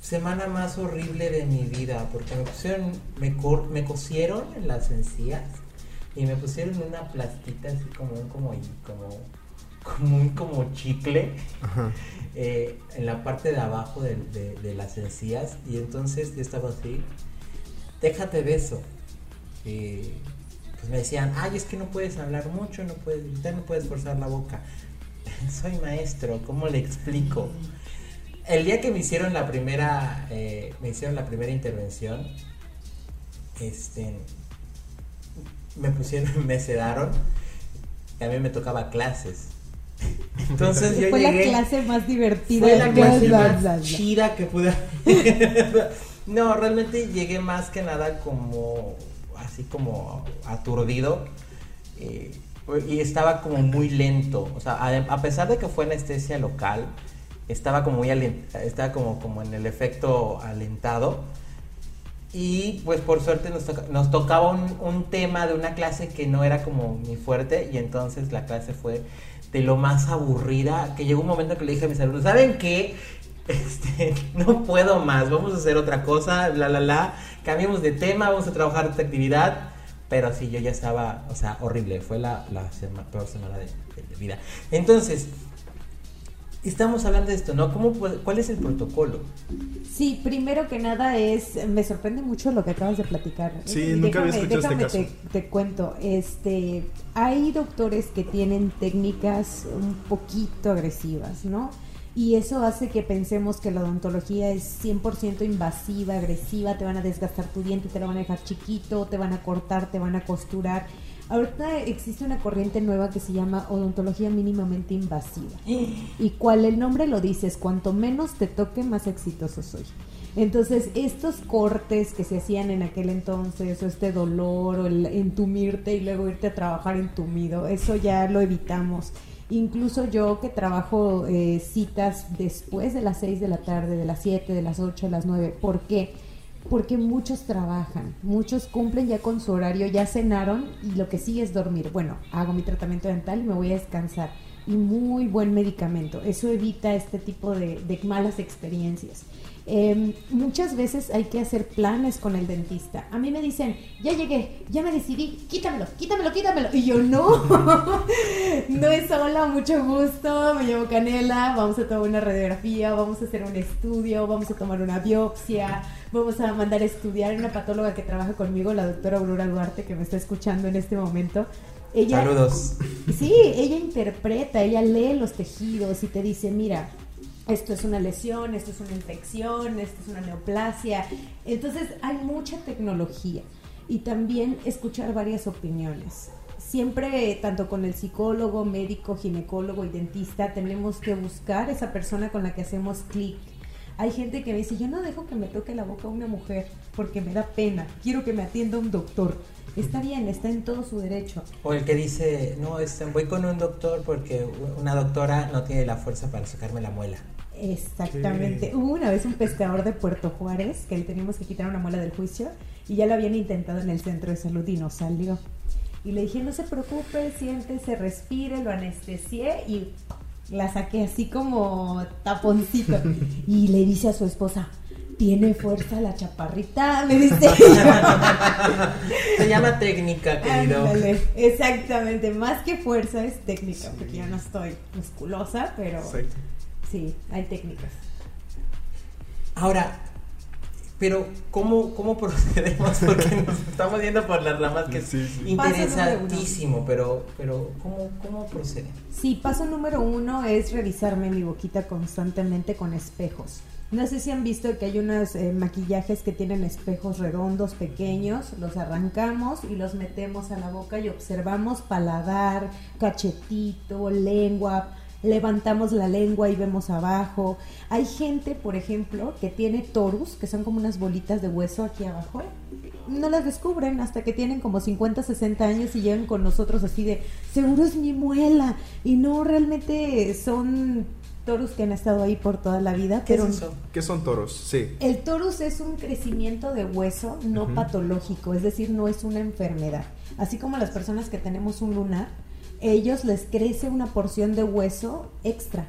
semana más horrible de mi vida porque me pusieron, me, cor- me cosieron en las encías y me pusieron una plastita así como un como, como, como un como chicle Ajá. Eh, en la parte de abajo de, las encías y entonces yo estaba así, déjate de eso. Y pues me decían, ay, es que no puedes hablar mucho, no puedes gritar, no puedes forzar la boca. Soy maestro, ¿cómo le explico? El día que me hicieron la primera, eh, me hicieron la primera intervención, este, me pusieron, me sedaron, mí me tocaba clases. Entonces yo fue llegué. la clase más divertida. Fue la clase bla, más bla, bla. chida que pude. no, realmente llegué más que nada como así como aturdido eh, y estaba como muy lento. O sea, a, a pesar de que fue anestesia local, estaba como muy alen- estaba como, como en el efecto alentado. Y pues por suerte nos, toca- nos tocaba un, un tema de una clase que no era como mi fuerte y entonces la clase fue de lo más aburrida que llegó un momento que le dije a mis alumnos, ¿saben qué? Este, no puedo más, vamos a hacer otra cosa, la la la, cambiemos de tema, vamos a trabajar esta actividad. Pero sí, yo ya estaba, o sea, horrible, fue la, la peor semana de, de mi vida. Entonces, estamos hablando de esto, ¿no? ¿Cómo, puede- ¿Cuál es el protocolo? Sí, primero que nada es, me sorprende mucho lo que acabas de platicar. Sí, Eh, nunca había escuchado déjame este te, te cuento, este, hay doctores que tienen técnicas un poquito agresivas, ¿no? Y eso hace que pensemos que la odontología es 100% invasiva, agresiva, te van a desgastar tu diente, te lo van a dejar chiquito, te van a cortar, te van a costurar. Ahorita existe una corriente nueva que se llama odontología mínimamente invasiva. Y cual el nombre lo dice, es cuanto menos te toque, más exitoso soy. Entonces, estos cortes que se hacían en aquel entonces, o este dolor, o el entumirte y luego irte a trabajar entumido, eso ya lo evitamos. Incluso yo que trabajo eh, citas después de las 6 de la tarde, de las 7, de las 8, de las 9, ¿por qué? Porque muchos trabajan, muchos cumplen ya con su horario, ya cenaron y lo que sigue es dormir. Bueno, hago mi tratamiento dental y me voy a descansar. Y muy buen medicamento. Eso evita este tipo de, malas experiencias. Eh, muchas veces hay que hacer planes con el dentista. A mí me dicen, ya llegué, ya me decidí, quítamelo, quítamelo, quítamelo. Y yo no, no es hola, mucho gusto, me llamo Canela, vamos a tomar una radiografía, vamos a hacer un estudio, vamos a tomar una biopsia, vamos a mandar a estudiar una patóloga que trabaja conmigo, la doctora Aurora Duarte, que me está escuchando en este momento. Ella, Saludos. Sí, ella interpreta, ella lee los tejidos y te dice, mira, esto es una lesión, esto es una infección, esto es una neoplasia. Entonces hay mucha tecnología y también escuchar varias opiniones. Siempre, tanto con el psicólogo, médico, ginecólogo y dentista, tenemos que buscar esa persona con la que hacemos clic. Hay gente que me dice, yo no dejo que me toque la boca una mujer porque me da pena, quiero que me atienda un doctor. Está bien, está en todo su derecho. O el que dice, no, este, voy con un doctor porque una doctora no tiene la fuerza para sacarme la muela. Exactamente. Sí. Hubo una vez un pescador de Puerto Juárez que le teníamos que quitar una muela del juicio y ya lo habían intentado en el centro de salud y no salió. Y le dije, no se preocupe, siéntese, respire, lo anestesié y la saqué así como taponcito. Y le dice a su esposa, Tiene fuerza la chaparrita, me dice. Se llama técnica, querido. Ándale, exactamente. Más que fuerza es técnica, porque yo no estoy musculosa, pero Exacto. sí, hay técnicas. Ahora, pero ¿cómo, cómo procedemos? Porque nos estamos yendo por las ramas que es Sí, sí. interesantísimo, pero, pero ¿cómo, ¿cómo proceden? Sí, paso número uno es revisarme mi boquita constantemente con espejos. No sé si han visto que hay unos eh, maquillajes que tienen espejos redondos, pequeños, los arrancamos y los metemos a la boca y observamos paladar, cachetito, lengua, levantamos la lengua y vemos abajo. Hay gente, por ejemplo, que tiene torus, que son como unas bolitas de hueso aquí abajo. No las descubren hasta que tienen como 50, 60 años y llegan con nosotros así de, seguro es mi muela. Y no, realmente son torus que han estado ahí por toda la vida. ¿Qué pero es eso? ¿Qué son toros? Sí. el torus es un crecimiento de hueso no patológico, es decir, no es una enfermedad. Así como las personas que tenemos un lunar, ellos les crece una porción de hueso extra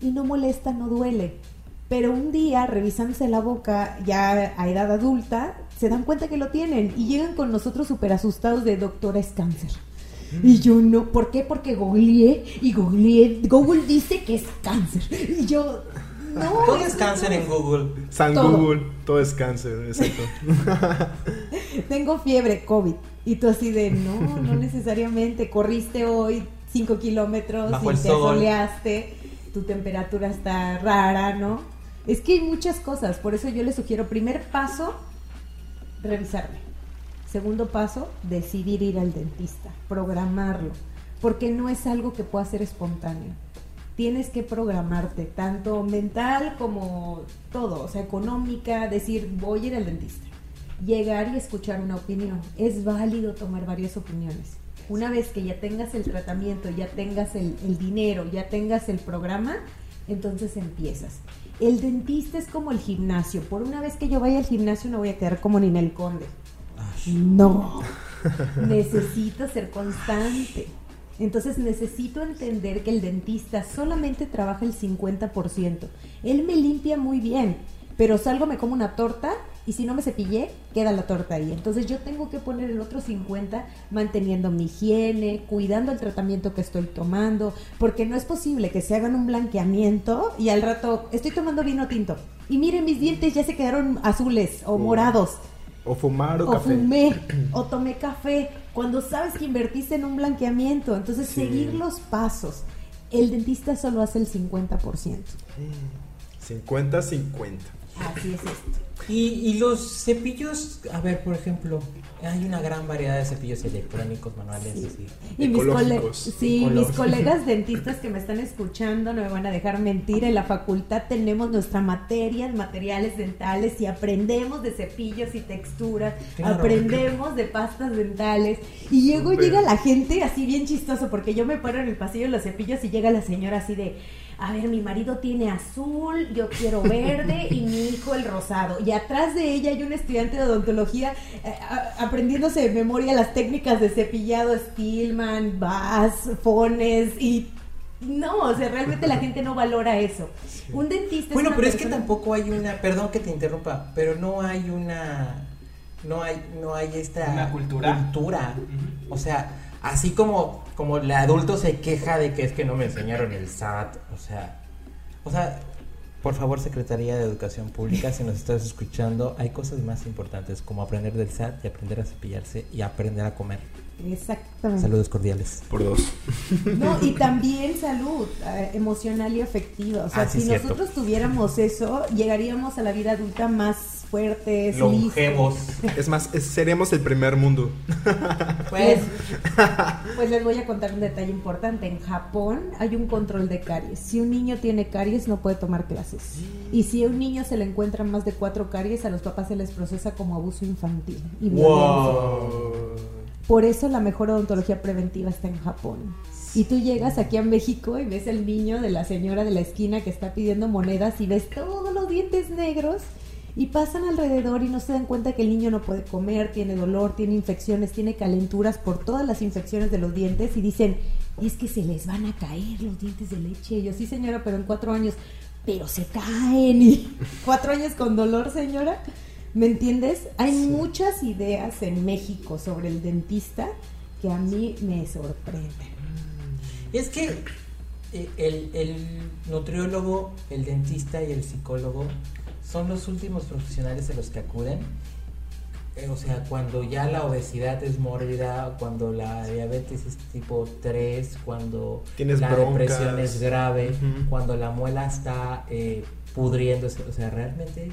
y no molesta, no duele. Pero un día, revisándose la boca ya a edad adulta, se dan cuenta que lo tienen y llegan con nosotros súper asustados de doctora es cáncer. Y yo no, ¿por qué? Porque googleé y googleé, Google dice que es cáncer. Y yo, no. ¿Todo es cáncer en Google? San Todo. Google, todo es cáncer, exacto. tengo fiebre, COVID. Y tú así de, no, no necesariamente. Corriste hoy 5 kilómetros Bajo y te sol. soleaste, tu temperatura está rara, ¿no? Es que hay muchas cosas, por eso yo les sugiero, primer paso, revisarme. Segundo paso, decidir ir al dentista, programarlo, porque no es algo que pueda ser espontáneo. Tienes que programarte, tanto mental como todo, o sea, económica, decir, voy a ir al dentista. Llegar y escuchar una opinión. Es válido tomar varias opiniones. Una vez que ya tengas el tratamiento, ya tengas el, el dinero, ya tengas el programa, entonces empiezas. El dentista es como el gimnasio. Por una vez que yo vaya al gimnasio no voy a quedar como Ninel Conde. No. Necesito ser constante. Entonces necesito entender que el dentista solamente trabaja el 50%. Él me limpia muy bien, pero salgo, me como una torta y si no me cepillé, queda la torta ahí. Entonces yo tengo que poner el otro 50 manteniendo mi higiene, cuidando el tratamiento que estoy tomando, porque no es posible que se hagan un blanqueamiento y al rato estoy tomando vino tinto. Y miren, mis dientes ya se quedaron azules o Oh. morados O fumar o, o café. fumé o tomé café cuando sabes que invertiste en un blanqueamiento. Entonces, Sí. seguir los pasos. El dentista solo hace el 50%. 50-50. Así es esto. Y, y los cepillos, a ver, por ejemplo, hay una gran variedad de cepillos electrónicos, manuales, Sí. así. Y mis, cole- sí, mis colegas dentistas que me están escuchando no me van a dejar mentir. En la facultad tenemos nuestra materia, materiales dentales y aprendemos de cepillos y texturas, Claro. aprendemos de pastas dentales. Y luego llega la gente así bien chistoso porque yo me paro en el pasillo de los cepillos y llega la señora así de, a ver, mi marido tiene azul, yo quiero verde y mi hijo el rosado. Y atrás de ella hay un estudiante de odontología eh, a- aprendiéndose de memoria las técnicas de cepillado Stillman, Bass, Fones y... No, o sea, realmente la gente no valora eso. Un dentista Bueno, pero es que tampoco hay una, perdón que te interrumpa, pero no hay una, no hay, no hay esta ¿Una cultura? cultura. O sea, así como, como el adulto se queja de que es que no me enseñaron el SAT, o sea, o sea, por favor, Secretaría de Educación Pública, si nos estás escuchando, hay cosas más importantes como aprender del SAT y aprender a cepillarse y aprender a comer. Exactamente. Saludos cordiales. Por dos. No, y también salud eh, emocional y afectiva. O sea, Ah, sí, si cierto. nosotros tuviéramos eso, llegaríamos a la vida adulta más fuertes, Longevos. listos. Es más, es- seremos el primer mundo. Pues, Pues les voy a contar un detalle importante. En Japón hay un control de caries. Si un niño tiene caries, no puede tomar clases. Y si a un niño se le encuentran más de cuatro caries, a los papás se les procesa como abuso infantil. Y wow. Por eso la mejor odontología preventiva está en Japón. Y tú llegas aquí a México y ves el niño de la señora de la esquina que está pidiendo monedas y ves todos los dientes negros y pasan alrededor y no se dan cuenta que el niño no puede comer, tiene dolor, tiene infecciones, tiene calenturas por todas las infecciones de los dientes y dicen, es que se les van a caer los dientes de leche. Y yo, sí señora, pero en cuatro años. pero se caen y cuatro años con dolor, señora. ¿Me entiendes? Hay muchas ideas en México sobre el dentista que a mí me sorprenden. Es que eh, el, el nutriólogo, el dentista y el psicólogo son los últimos profesionales a los que acuden. Eh, o sea, cuando ya la obesidad es mórbida, cuando la diabetes es tipo 3, cuando Tienes la broncas. depresión es grave, cuando la muela está eh, pudriéndose. O sea, realmente eh,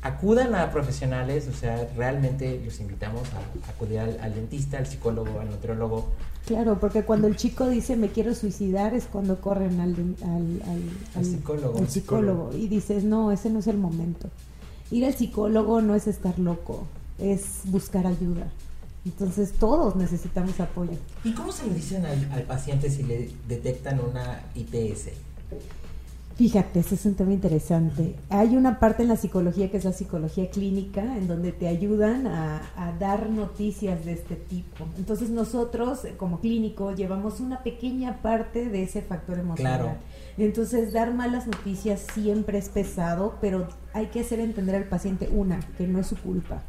acudan a profesionales, o sea, realmente los invitamos a, acudir al, al dentista, al psicólogo, al nutriólogo. Claro, porque cuando el chico dice me quiero suicidar es cuando corren al, al, al- Al psicólogo. y dices, no, ese no es el momento. Ir al psicólogo no es estar loco, es buscar ayuda. Entonces todos necesitamos apoyo. ¿Y cómo se le dicen al, al paciente si le detectan una ITS? Fíjate, ese es un tema interesante. Hay una parte en la psicología que es la psicología clínica, en donde te ayudan a, a dar noticias de este tipo. Entonces nosotros, eh, como clínico, llevamos una pequeña parte de ese factor emocional. Claro. Entonces dar malas noticias siempre es pesado, pero hay que hacer entender al paciente, una, que no es su culpa.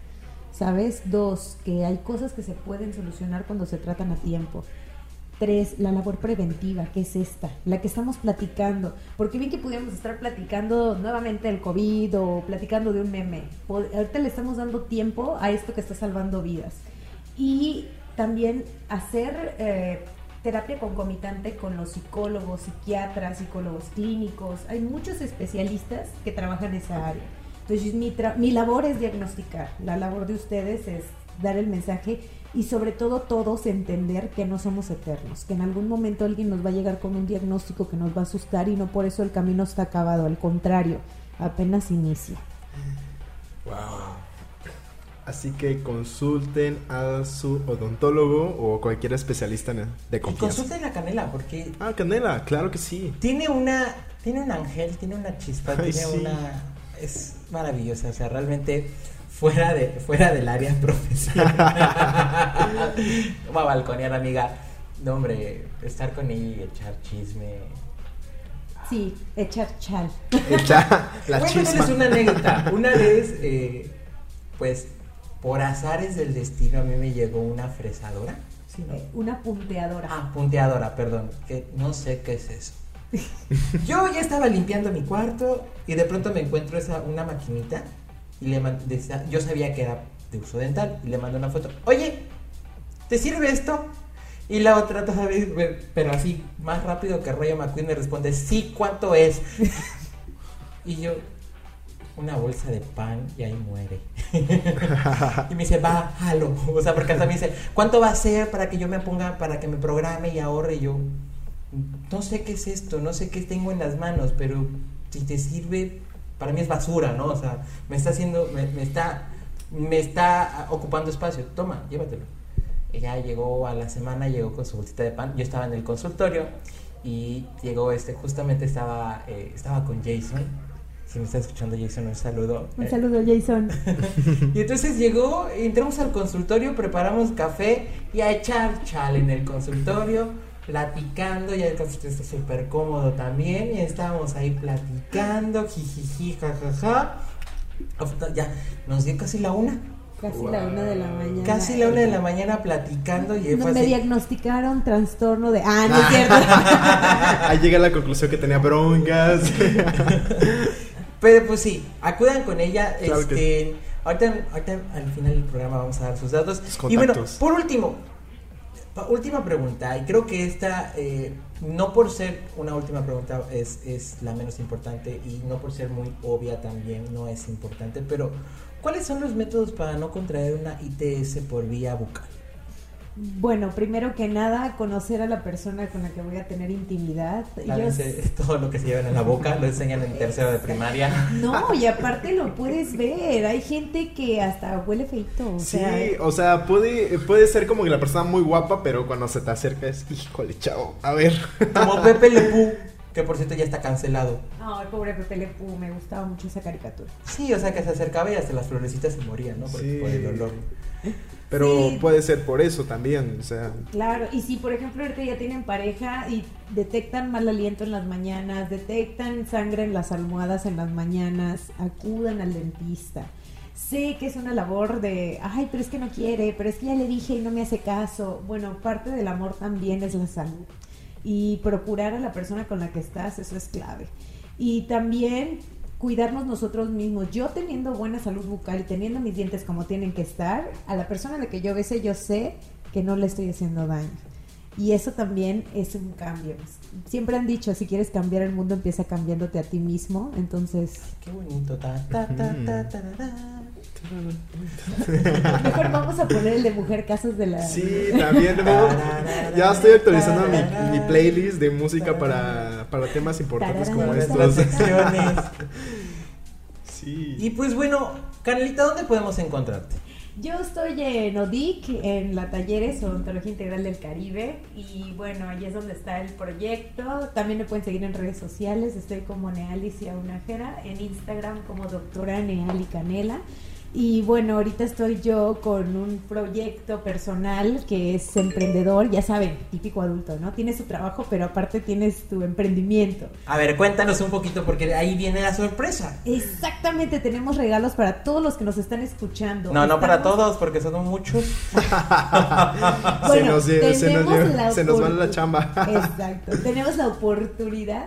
¿Sabes? Dos, que hay cosas que se pueden solucionar cuando se tratan a tiempo. Tres, la labor preventiva, que es esta, la que estamos platicando. Porque bien que pudiéramos estar platicando nuevamente del COVID o platicando de un meme. Ahorita le estamos dando tiempo a esto que está salvando vidas. Y también hacer eh, terapia concomitante con los psicólogos, psiquiatras, psicólogos clínicos. Hay muchos especialistas que trabajan en esa área. Entonces mi, mi labor es diagnosticar, la labor de ustedes es dar el mensaje y sobre todo todos entender que no somos eternos, que en algún momento alguien nos va a llegar con un diagnóstico que nos va a asustar y no por eso el camino está acabado, al contrario, apenas inicia. Así que consulten a su odontólogo o cualquier especialista en- de Y confianza. consulten la canela porque Ah, Canela, claro que sí. tiene una tiene un ángel, tiene una chispa, Ay, tiene sí. una es maravillosa, o sea, realmente fuera de fuera del área profesional. Vamos a balconear, amiga. No, hombre, estar con ella y echar chisme. Sí, echar chal. Echa la Voy a chisma. contarles una anécdota. Una vez, eh, pues, por azares del destino, a mí me llegó una fresadora. Sí, ¿no? Eh, Una punteadora. Ah, punteadora, perdón, que no sé qué es eso. Yo ya estaba limpiando mi cuarto y de pronto me encuentro esa, una maquinita y le decía- yo sabía que era de uso dental y le mandé una foto. Oye, ¿te sirve esto? Y la otra todavía, pero así, más rápido que Rayo McQueen me responde, sí, ¿cuánto es? y yo, una bolsa de pan y ahí muere. y me dice, va, jalo. O sea, porque hasta me dice, ¿cuánto va a ser para que yo me ponga, para que me programe y ahorre? Y yo, no sé qué es esto, no sé qué tengo en las manos, pero si te sirve, para mí es basura, ¿no? O sea, me está haciendo, me, me está, me está ocupando espacio. Toma, llévatelo. Ella llegó a la semana, llegó con su bolsita de pan. Yo estaba en el consultorio y llegó este, justamente estaba, eh, estaba con Jason. Si me está escuchando Jason, un saludo. Un saludo, Jason. y entonces llegó, entramos al consultorio, preparamos café y a echar chal en el consultorio, platicando, ya el consultorio está súper cómodo también, y estábamos ahí platicando, jijiji, jajaja. Ya, nos dio casi la una, Casi la una de la mañana. casi la una de la mañana platicando y No, me así. diagnosticaron trastorno de... Ah, no es cierto. Ahí llega la conclusión que tenía broncas. Pero pues sí, acudan con ella. Claro este, ahorita, ahorita al final del programa vamos a dar sus datos. Sus y bueno, por último, última pregunta. Y creo que esta, eh, no por ser una última pregunta, es, es la menos importante. Y no por ser muy obvia también, no es importante. Pero, ¿cuáles son los métodos para no contraer una ITS por vía bucal? Bueno, primero que nada, conocer a la persona con la que voy a tener intimidad. Yo Lávense todo lo que se llevan en la boca, lo enseñan en tercero de primaria. No, y aparte lo puedes ver. Hay gente que hasta huele feito. O Sí, sea, o sea, puede, puede ser como que la persona muy guapa, pero cuando se te acerca es, híjole, chao, a ver. Como Pepe Le Pew, que por cierto ya está cancelado. Ay, pobre Pepe Le Pew, me gustaba mucho esa caricatura. Sí, o sea que se acercaba y hasta las florecitas se morían, ¿no? Porque Sí. por el olor. Pero Sí. puede ser por eso también, o sea, Claro, y si por ejemplo ahorita ya tienen pareja y detectan mal aliento en las mañanas, detectan sangre en las almohadas en las mañanas, acudan al dentista. Sé que es una labor de, ay, pero es que no quiere, pero es que ya le dije y no me hace caso. Bueno, parte del amor también es la salud. Y procurar a la persona con la que estás, eso es clave. Y también cuidarnos nosotros mismos. Yo teniendo buena salud bucal y teniendo mis dientes como tienen que estar, a la persona a la que yo bese, yo sé que no le estoy haciendo daño. Y eso también es un cambio. Siempre han dicho, si quieres cambiar el mundo, empieza cambiándote a ti mismo. Entonces, Qué bonito. mejor vamos a poner el de mujer casos de la... sí, también ¿no? ya estoy actualizando mi, mi playlist de música para, para temas importantes como estos. secciones. Sí. Y pues bueno, Canelita, ¿dónde podemos encontrarte? Yo estoy en ODIC, en la Talleres Odontología Integral del Caribe. Y bueno, ahí es donde está el proyecto. También me pueden seguir en redes sociales. Estoy como Nealicia Unajera, en Instagram como doctora Neali Canela. Y bueno, ahorita estoy yo con un proyecto personal que es emprendedor, ya saben, típico adulto, ¿no? Tienes tu trabajo, pero aparte tienes tu emprendimiento. A ver, cuéntanos un poquito porque ahí viene la sorpresa. Exactamente, tenemos regalos para todos los que nos están escuchando. No, no para todos porque son muchos. se, Bueno, nos, se, nos, tenemos lle- la se nos va la chamba. Exacto. Tenemos la oportunidad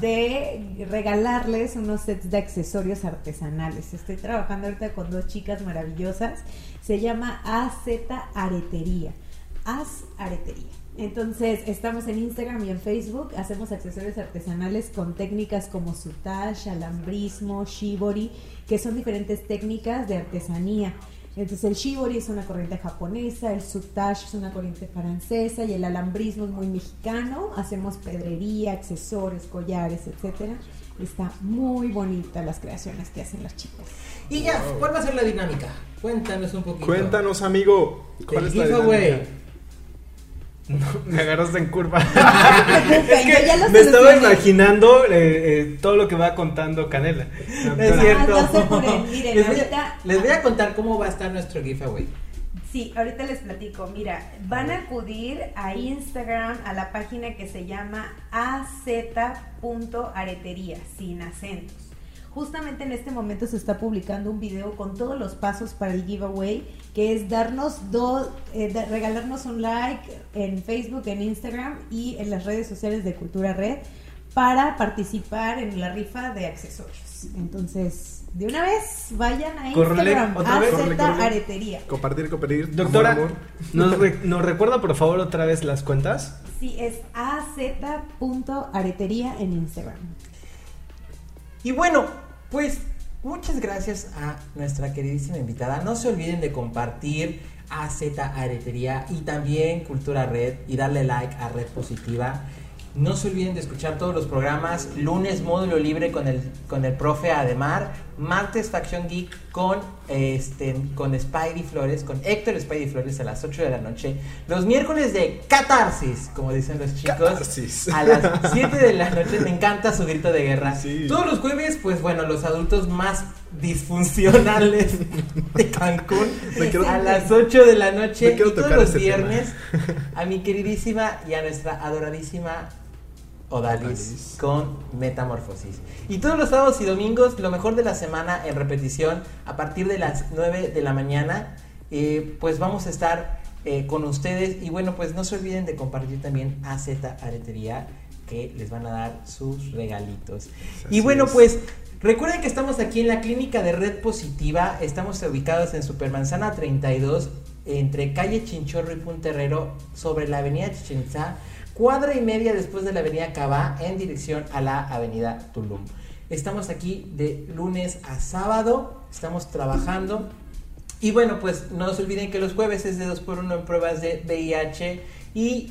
De regalarles unos sets de accesorios artesanales. Estoy trabajando ahorita con dos chicas maravillosas. Se llama AZ Aretería. Az Aretería. Entonces, estamos en Instagram y en Facebook. Hacemos accesorios artesanales con técnicas como sutage, alambrismo, shibori, que son diferentes técnicas de artesanía. Entonces, el shibori es una corriente japonesa, el sutage es una corriente francesa y el alambrismo es muy mexicano. Hacemos pedrería, accesorios, collares, etcétera. Está muy bonita las creaciones que hacen las chicas. Y ya, ¿cuál va a ser la dinámica? Cuéntanos un poquito. Cuéntanos, amigo. ¿Cuál El es la giveaway. Dinámica? Me agarraste en curva. es que ya lo me estaba imaginando eh, eh, todo lo que va contando Canela. No es cierto. Ah, no se apuren, miren, les, voy a, ahorita- les voy a contar cómo va a estar nuestro giveaway. Sí, ahorita les platico. Mira, van a acudir a Instagram a la página que se llama az.aretería, sin acentos. Justamente en este momento se está publicando un video con todos los pasos para el giveaway, que es darnos dos, eh, regalarnos un like en Facebook, en Instagram y en las redes sociales de Cultura Red para participar en la rifa de accesorios. Entonces, de una vez, vayan a Córrele, Instagram, otra vez. Az.aretería. Compartir, compartir. Doctora, amor, amor. ¿nos, re- ¿nos recuerda por favor otra vez las cuentas? Sí, es az.aretería en Instagram. Y bueno, pues muchas gracias a nuestra queridísima invitada. No se olviden de compartir a Z Aretería y también Cultura Red y darle like a Red Positiva. No se olviden de escuchar todos los programas. Lunes módulo libre con el, con el profe Ademar. Martes Facción Geek con, este, con Spidey Flores, con Héctor Spidey Flores a las 8 de la noche. Los miércoles de Catarsis, como dicen los chicos. Catarsis. A las 7 de la noche. Me encanta su grito de guerra. Sí. Todos los jueves, pues bueno, los adultos más disfuncionales de Cancún. Quiero- a las 8 de la noche. Y todos los tema. viernes a mi queridísima y a nuestra adoradísima Odalis con Metamorfosis. Y todos los sábados y domingos, lo mejor de la semana en repetición, a partir de las 9 de la mañana, eh, pues vamos a estar eh, con ustedes. Y bueno, pues no se olviden de compartir también a Z Aretería, que les van a dar sus regalitos. y bueno, es. pues recuerden que estamos aquí en la clínica de Red Positiva. Estamos ubicados en Supermanzana 32, entre calle Chinchorro y Punterrero, sobre la avenida Chichen Itzá, cuadra y media después de la avenida Cabá, en dirección a la avenida Tulum. Estamos aquí de lunes a sábado, estamos trabajando. Y bueno, pues no se olviden que los jueves es de 2x1 en pruebas de VIH y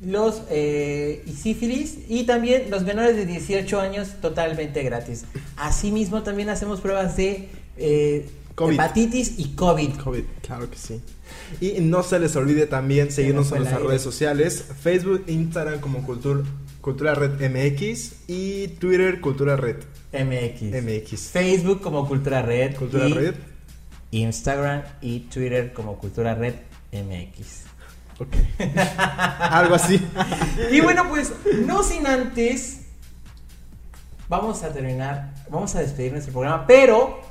los eh, y sífilis y también los menores de 18 años totalmente gratis. Asimismo también hacemos pruebas de eh, COVID. hepatitis y COVID. COVID, claro que sí. Y no se les olvide también seguirnos en nuestras redes sociales, Facebook, Instagram como Cultura, Cultura Red MX y Twitter Cultura Red MX. MX. Facebook como Cultura Red. Cultura y Red. Instagram y Twitter como Cultura Red MX. Ok. Algo así. Y bueno, pues no sin antes, vamos a terminar, vamos a despedir nuestro programa, pero,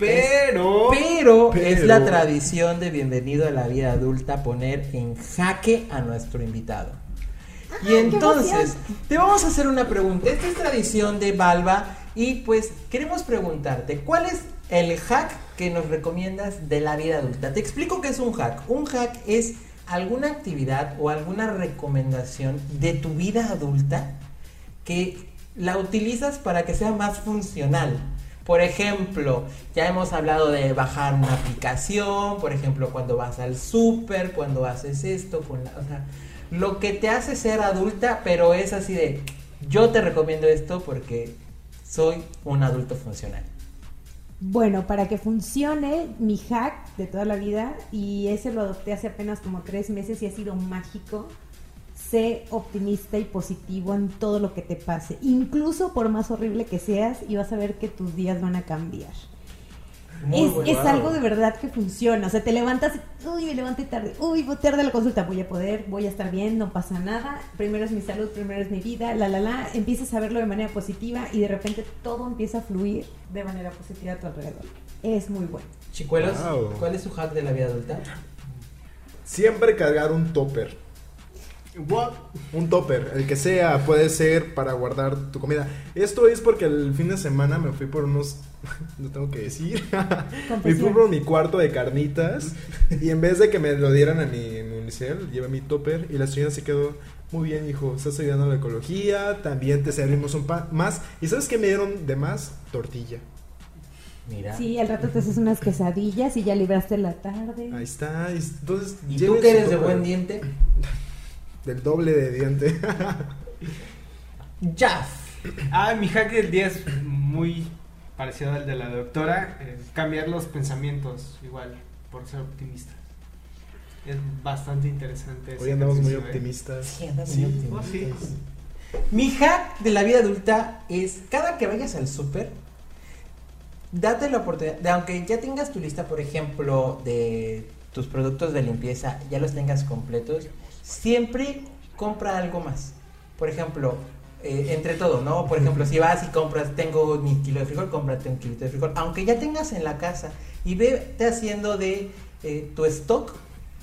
Pero. pero, es la tradición de Bienvenido a la Vida Adulta poner en jaque a nuestro invitado. Y entonces, te vamos a hacer una pregunta. Esta es tradición de Balba y pues queremos preguntarte, ¿cuál es el hack que nos recomiendas de la vida adulta? Te explico qué es un hack. Un hack es alguna actividad o alguna recomendación de tu vida adulta que la utilizas para que sea más funcional. Por ejemplo, ya hemos hablado de bajar una aplicación, por ejemplo, cuando vas al súper, cuando haces esto, con la- o sea, lo que te hace ser adulta, pero es así de, yo te recomiendo esto porque soy un adulto funcional. Bueno, para que funcione mi hack de toda la vida, y ese lo adopté hace apenas como tres meses y ha sido mágico, sé optimista y positivo en todo lo que te pase, incluso por más horrible que seas, y vas a ver que tus días van a cambiar. Muy es, bueno. es algo de verdad que funciona. O sea, te levantas, y, uy, me levanté tarde, uy, voy tarde a la consulta, voy a poder, voy a estar bien, no pasa nada. Primero es mi salud, primero es mi vida, la, la, la. Empiezas a verlo de manera positiva y de repente todo empieza a fluir de manera positiva a tu alrededor. Es muy bueno. Chicuelos, Wow. ¿cuál es su hack de la vida adulta? Siempre cargar un topper. What? Un topper, el que sea, puede ser para guardar tu comida. Esto es porque el fin de semana me fui por unos, no tengo que decir, me fui por mi cuarto de carnitas y en vez de que me lo dieran a mi, mi unicel, llevé mi topper y la señora se quedó muy bien, hijo, estás ayudando a la ecología, también te servimos un pan más. ¿Y sabes qué me dieron de más? Tortilla. Mira. Sí, al rato te haces unas quesadillas y ya libraste la tarde. Ahí está. y Entonces, ¿Y tú que eres de buen diente? Del doble de diente. Jaff. Ah, mi hack del día es muy parecido al de la doctora. eh, cambiar los pensamientos, igual, por ser optimista. Es bastante interesante. Hoy andamos muy ¿eh? optimistas. Sí, andas Sí, muy oh, sí. optimistas. Mi hack de la vida adulta es cada que vayas al súper, date la oportunidad, de, aunque ya tengas tu lista, por ejemplo, de tus productos de limpieza, ya los tengas completos, siempre compra algo más. Por ejemplo, eh, entre todo, ¿no? Por ejemplo, si vas y compras, tengo mi kilo de frijol, cómprate un kilo de frijol, aunque ya tengas en la casa y vete haciendo de eh, tu stock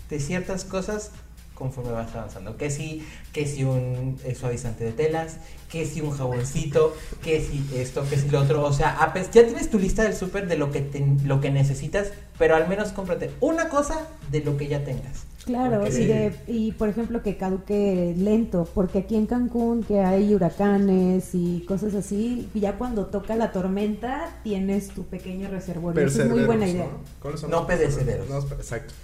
de ciertas cosas conforme vas avanzando. Que si, que si un eh, suavizante de telas, que si un jaboncito, que si esto, que si lo otro. O sea, ya tienes tu lista del súper de lo que, te- lo que necesitas, pero al menos cómprate una cosa de lo que ya tengas. Claro, Porque y, de- y por ejemplo que caduque lento, porque aquí en Cancún que hay huracanes y cosas así, ya cuando toca la tormenta tienes tu pequeño reservorio. Eso es muy buena idea. ¿no? ¿Cuáles son No los perecederos. No, exacto.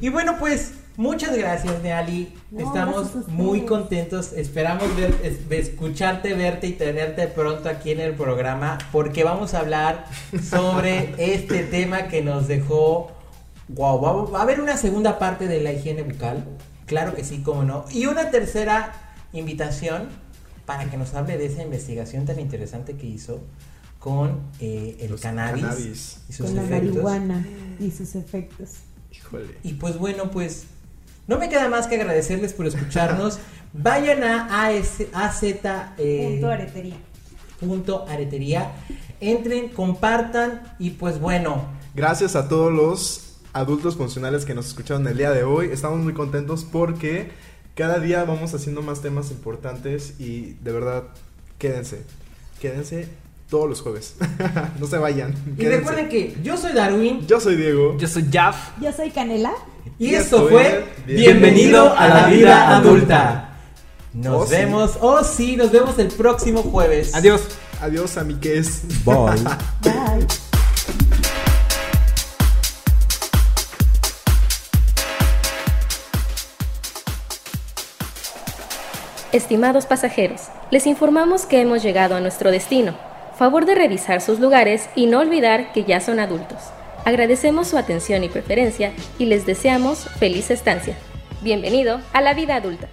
Y bueno, pues muchas gracias, Neali. No, Estamos muy contentos. Esperamos ver, escucharte, verte y tenerte pronto aquí en el programa porque vamos a hablar sobre este tema que nos dejó. Wow, va, va a haber una segunda parte de la higiene bucal. Claro que sí, cómo no. Y una tercera invitación para que nos hable de esa investigación tan interesante que hizo con eh, el cannabis, cannabis. y sus Con la efectos. marihuana y sus efectos. Híjole. Y pues bueno, pues no me queda más que agradecerles por escucharnos. Vayan a AZ eh, Punto aretería. punto aretería. Entren, compartan y pues bueno, Gracias a todos los adultos funcionales que nos escucharon el día de hoy. Estamos muy contentos porque cada día vamos haciendo más temas importantes y de verdad, quédense. Quédense todos los jueves. no se vayan. y quédense. recuerden que yo soy Darwin Yo soy Diego. Yo soy Jaff. Yo soy Canela. y Y esto fue Bienvenido a la vida adulta. Nos Oh, sí. vemos, oh sí, nos vemos el próximo jueves. Adiós. Adiós, amigues. Bye. Bye. Estimados pasajeros, les informamos que hemos llegado a nuestro destino. Favor de revisar sus lugares y no olvidar que ya son adultos. Agradecemos su atención y preferencia y les deseamos feliz estancia. Bienvenido a la vida adulta.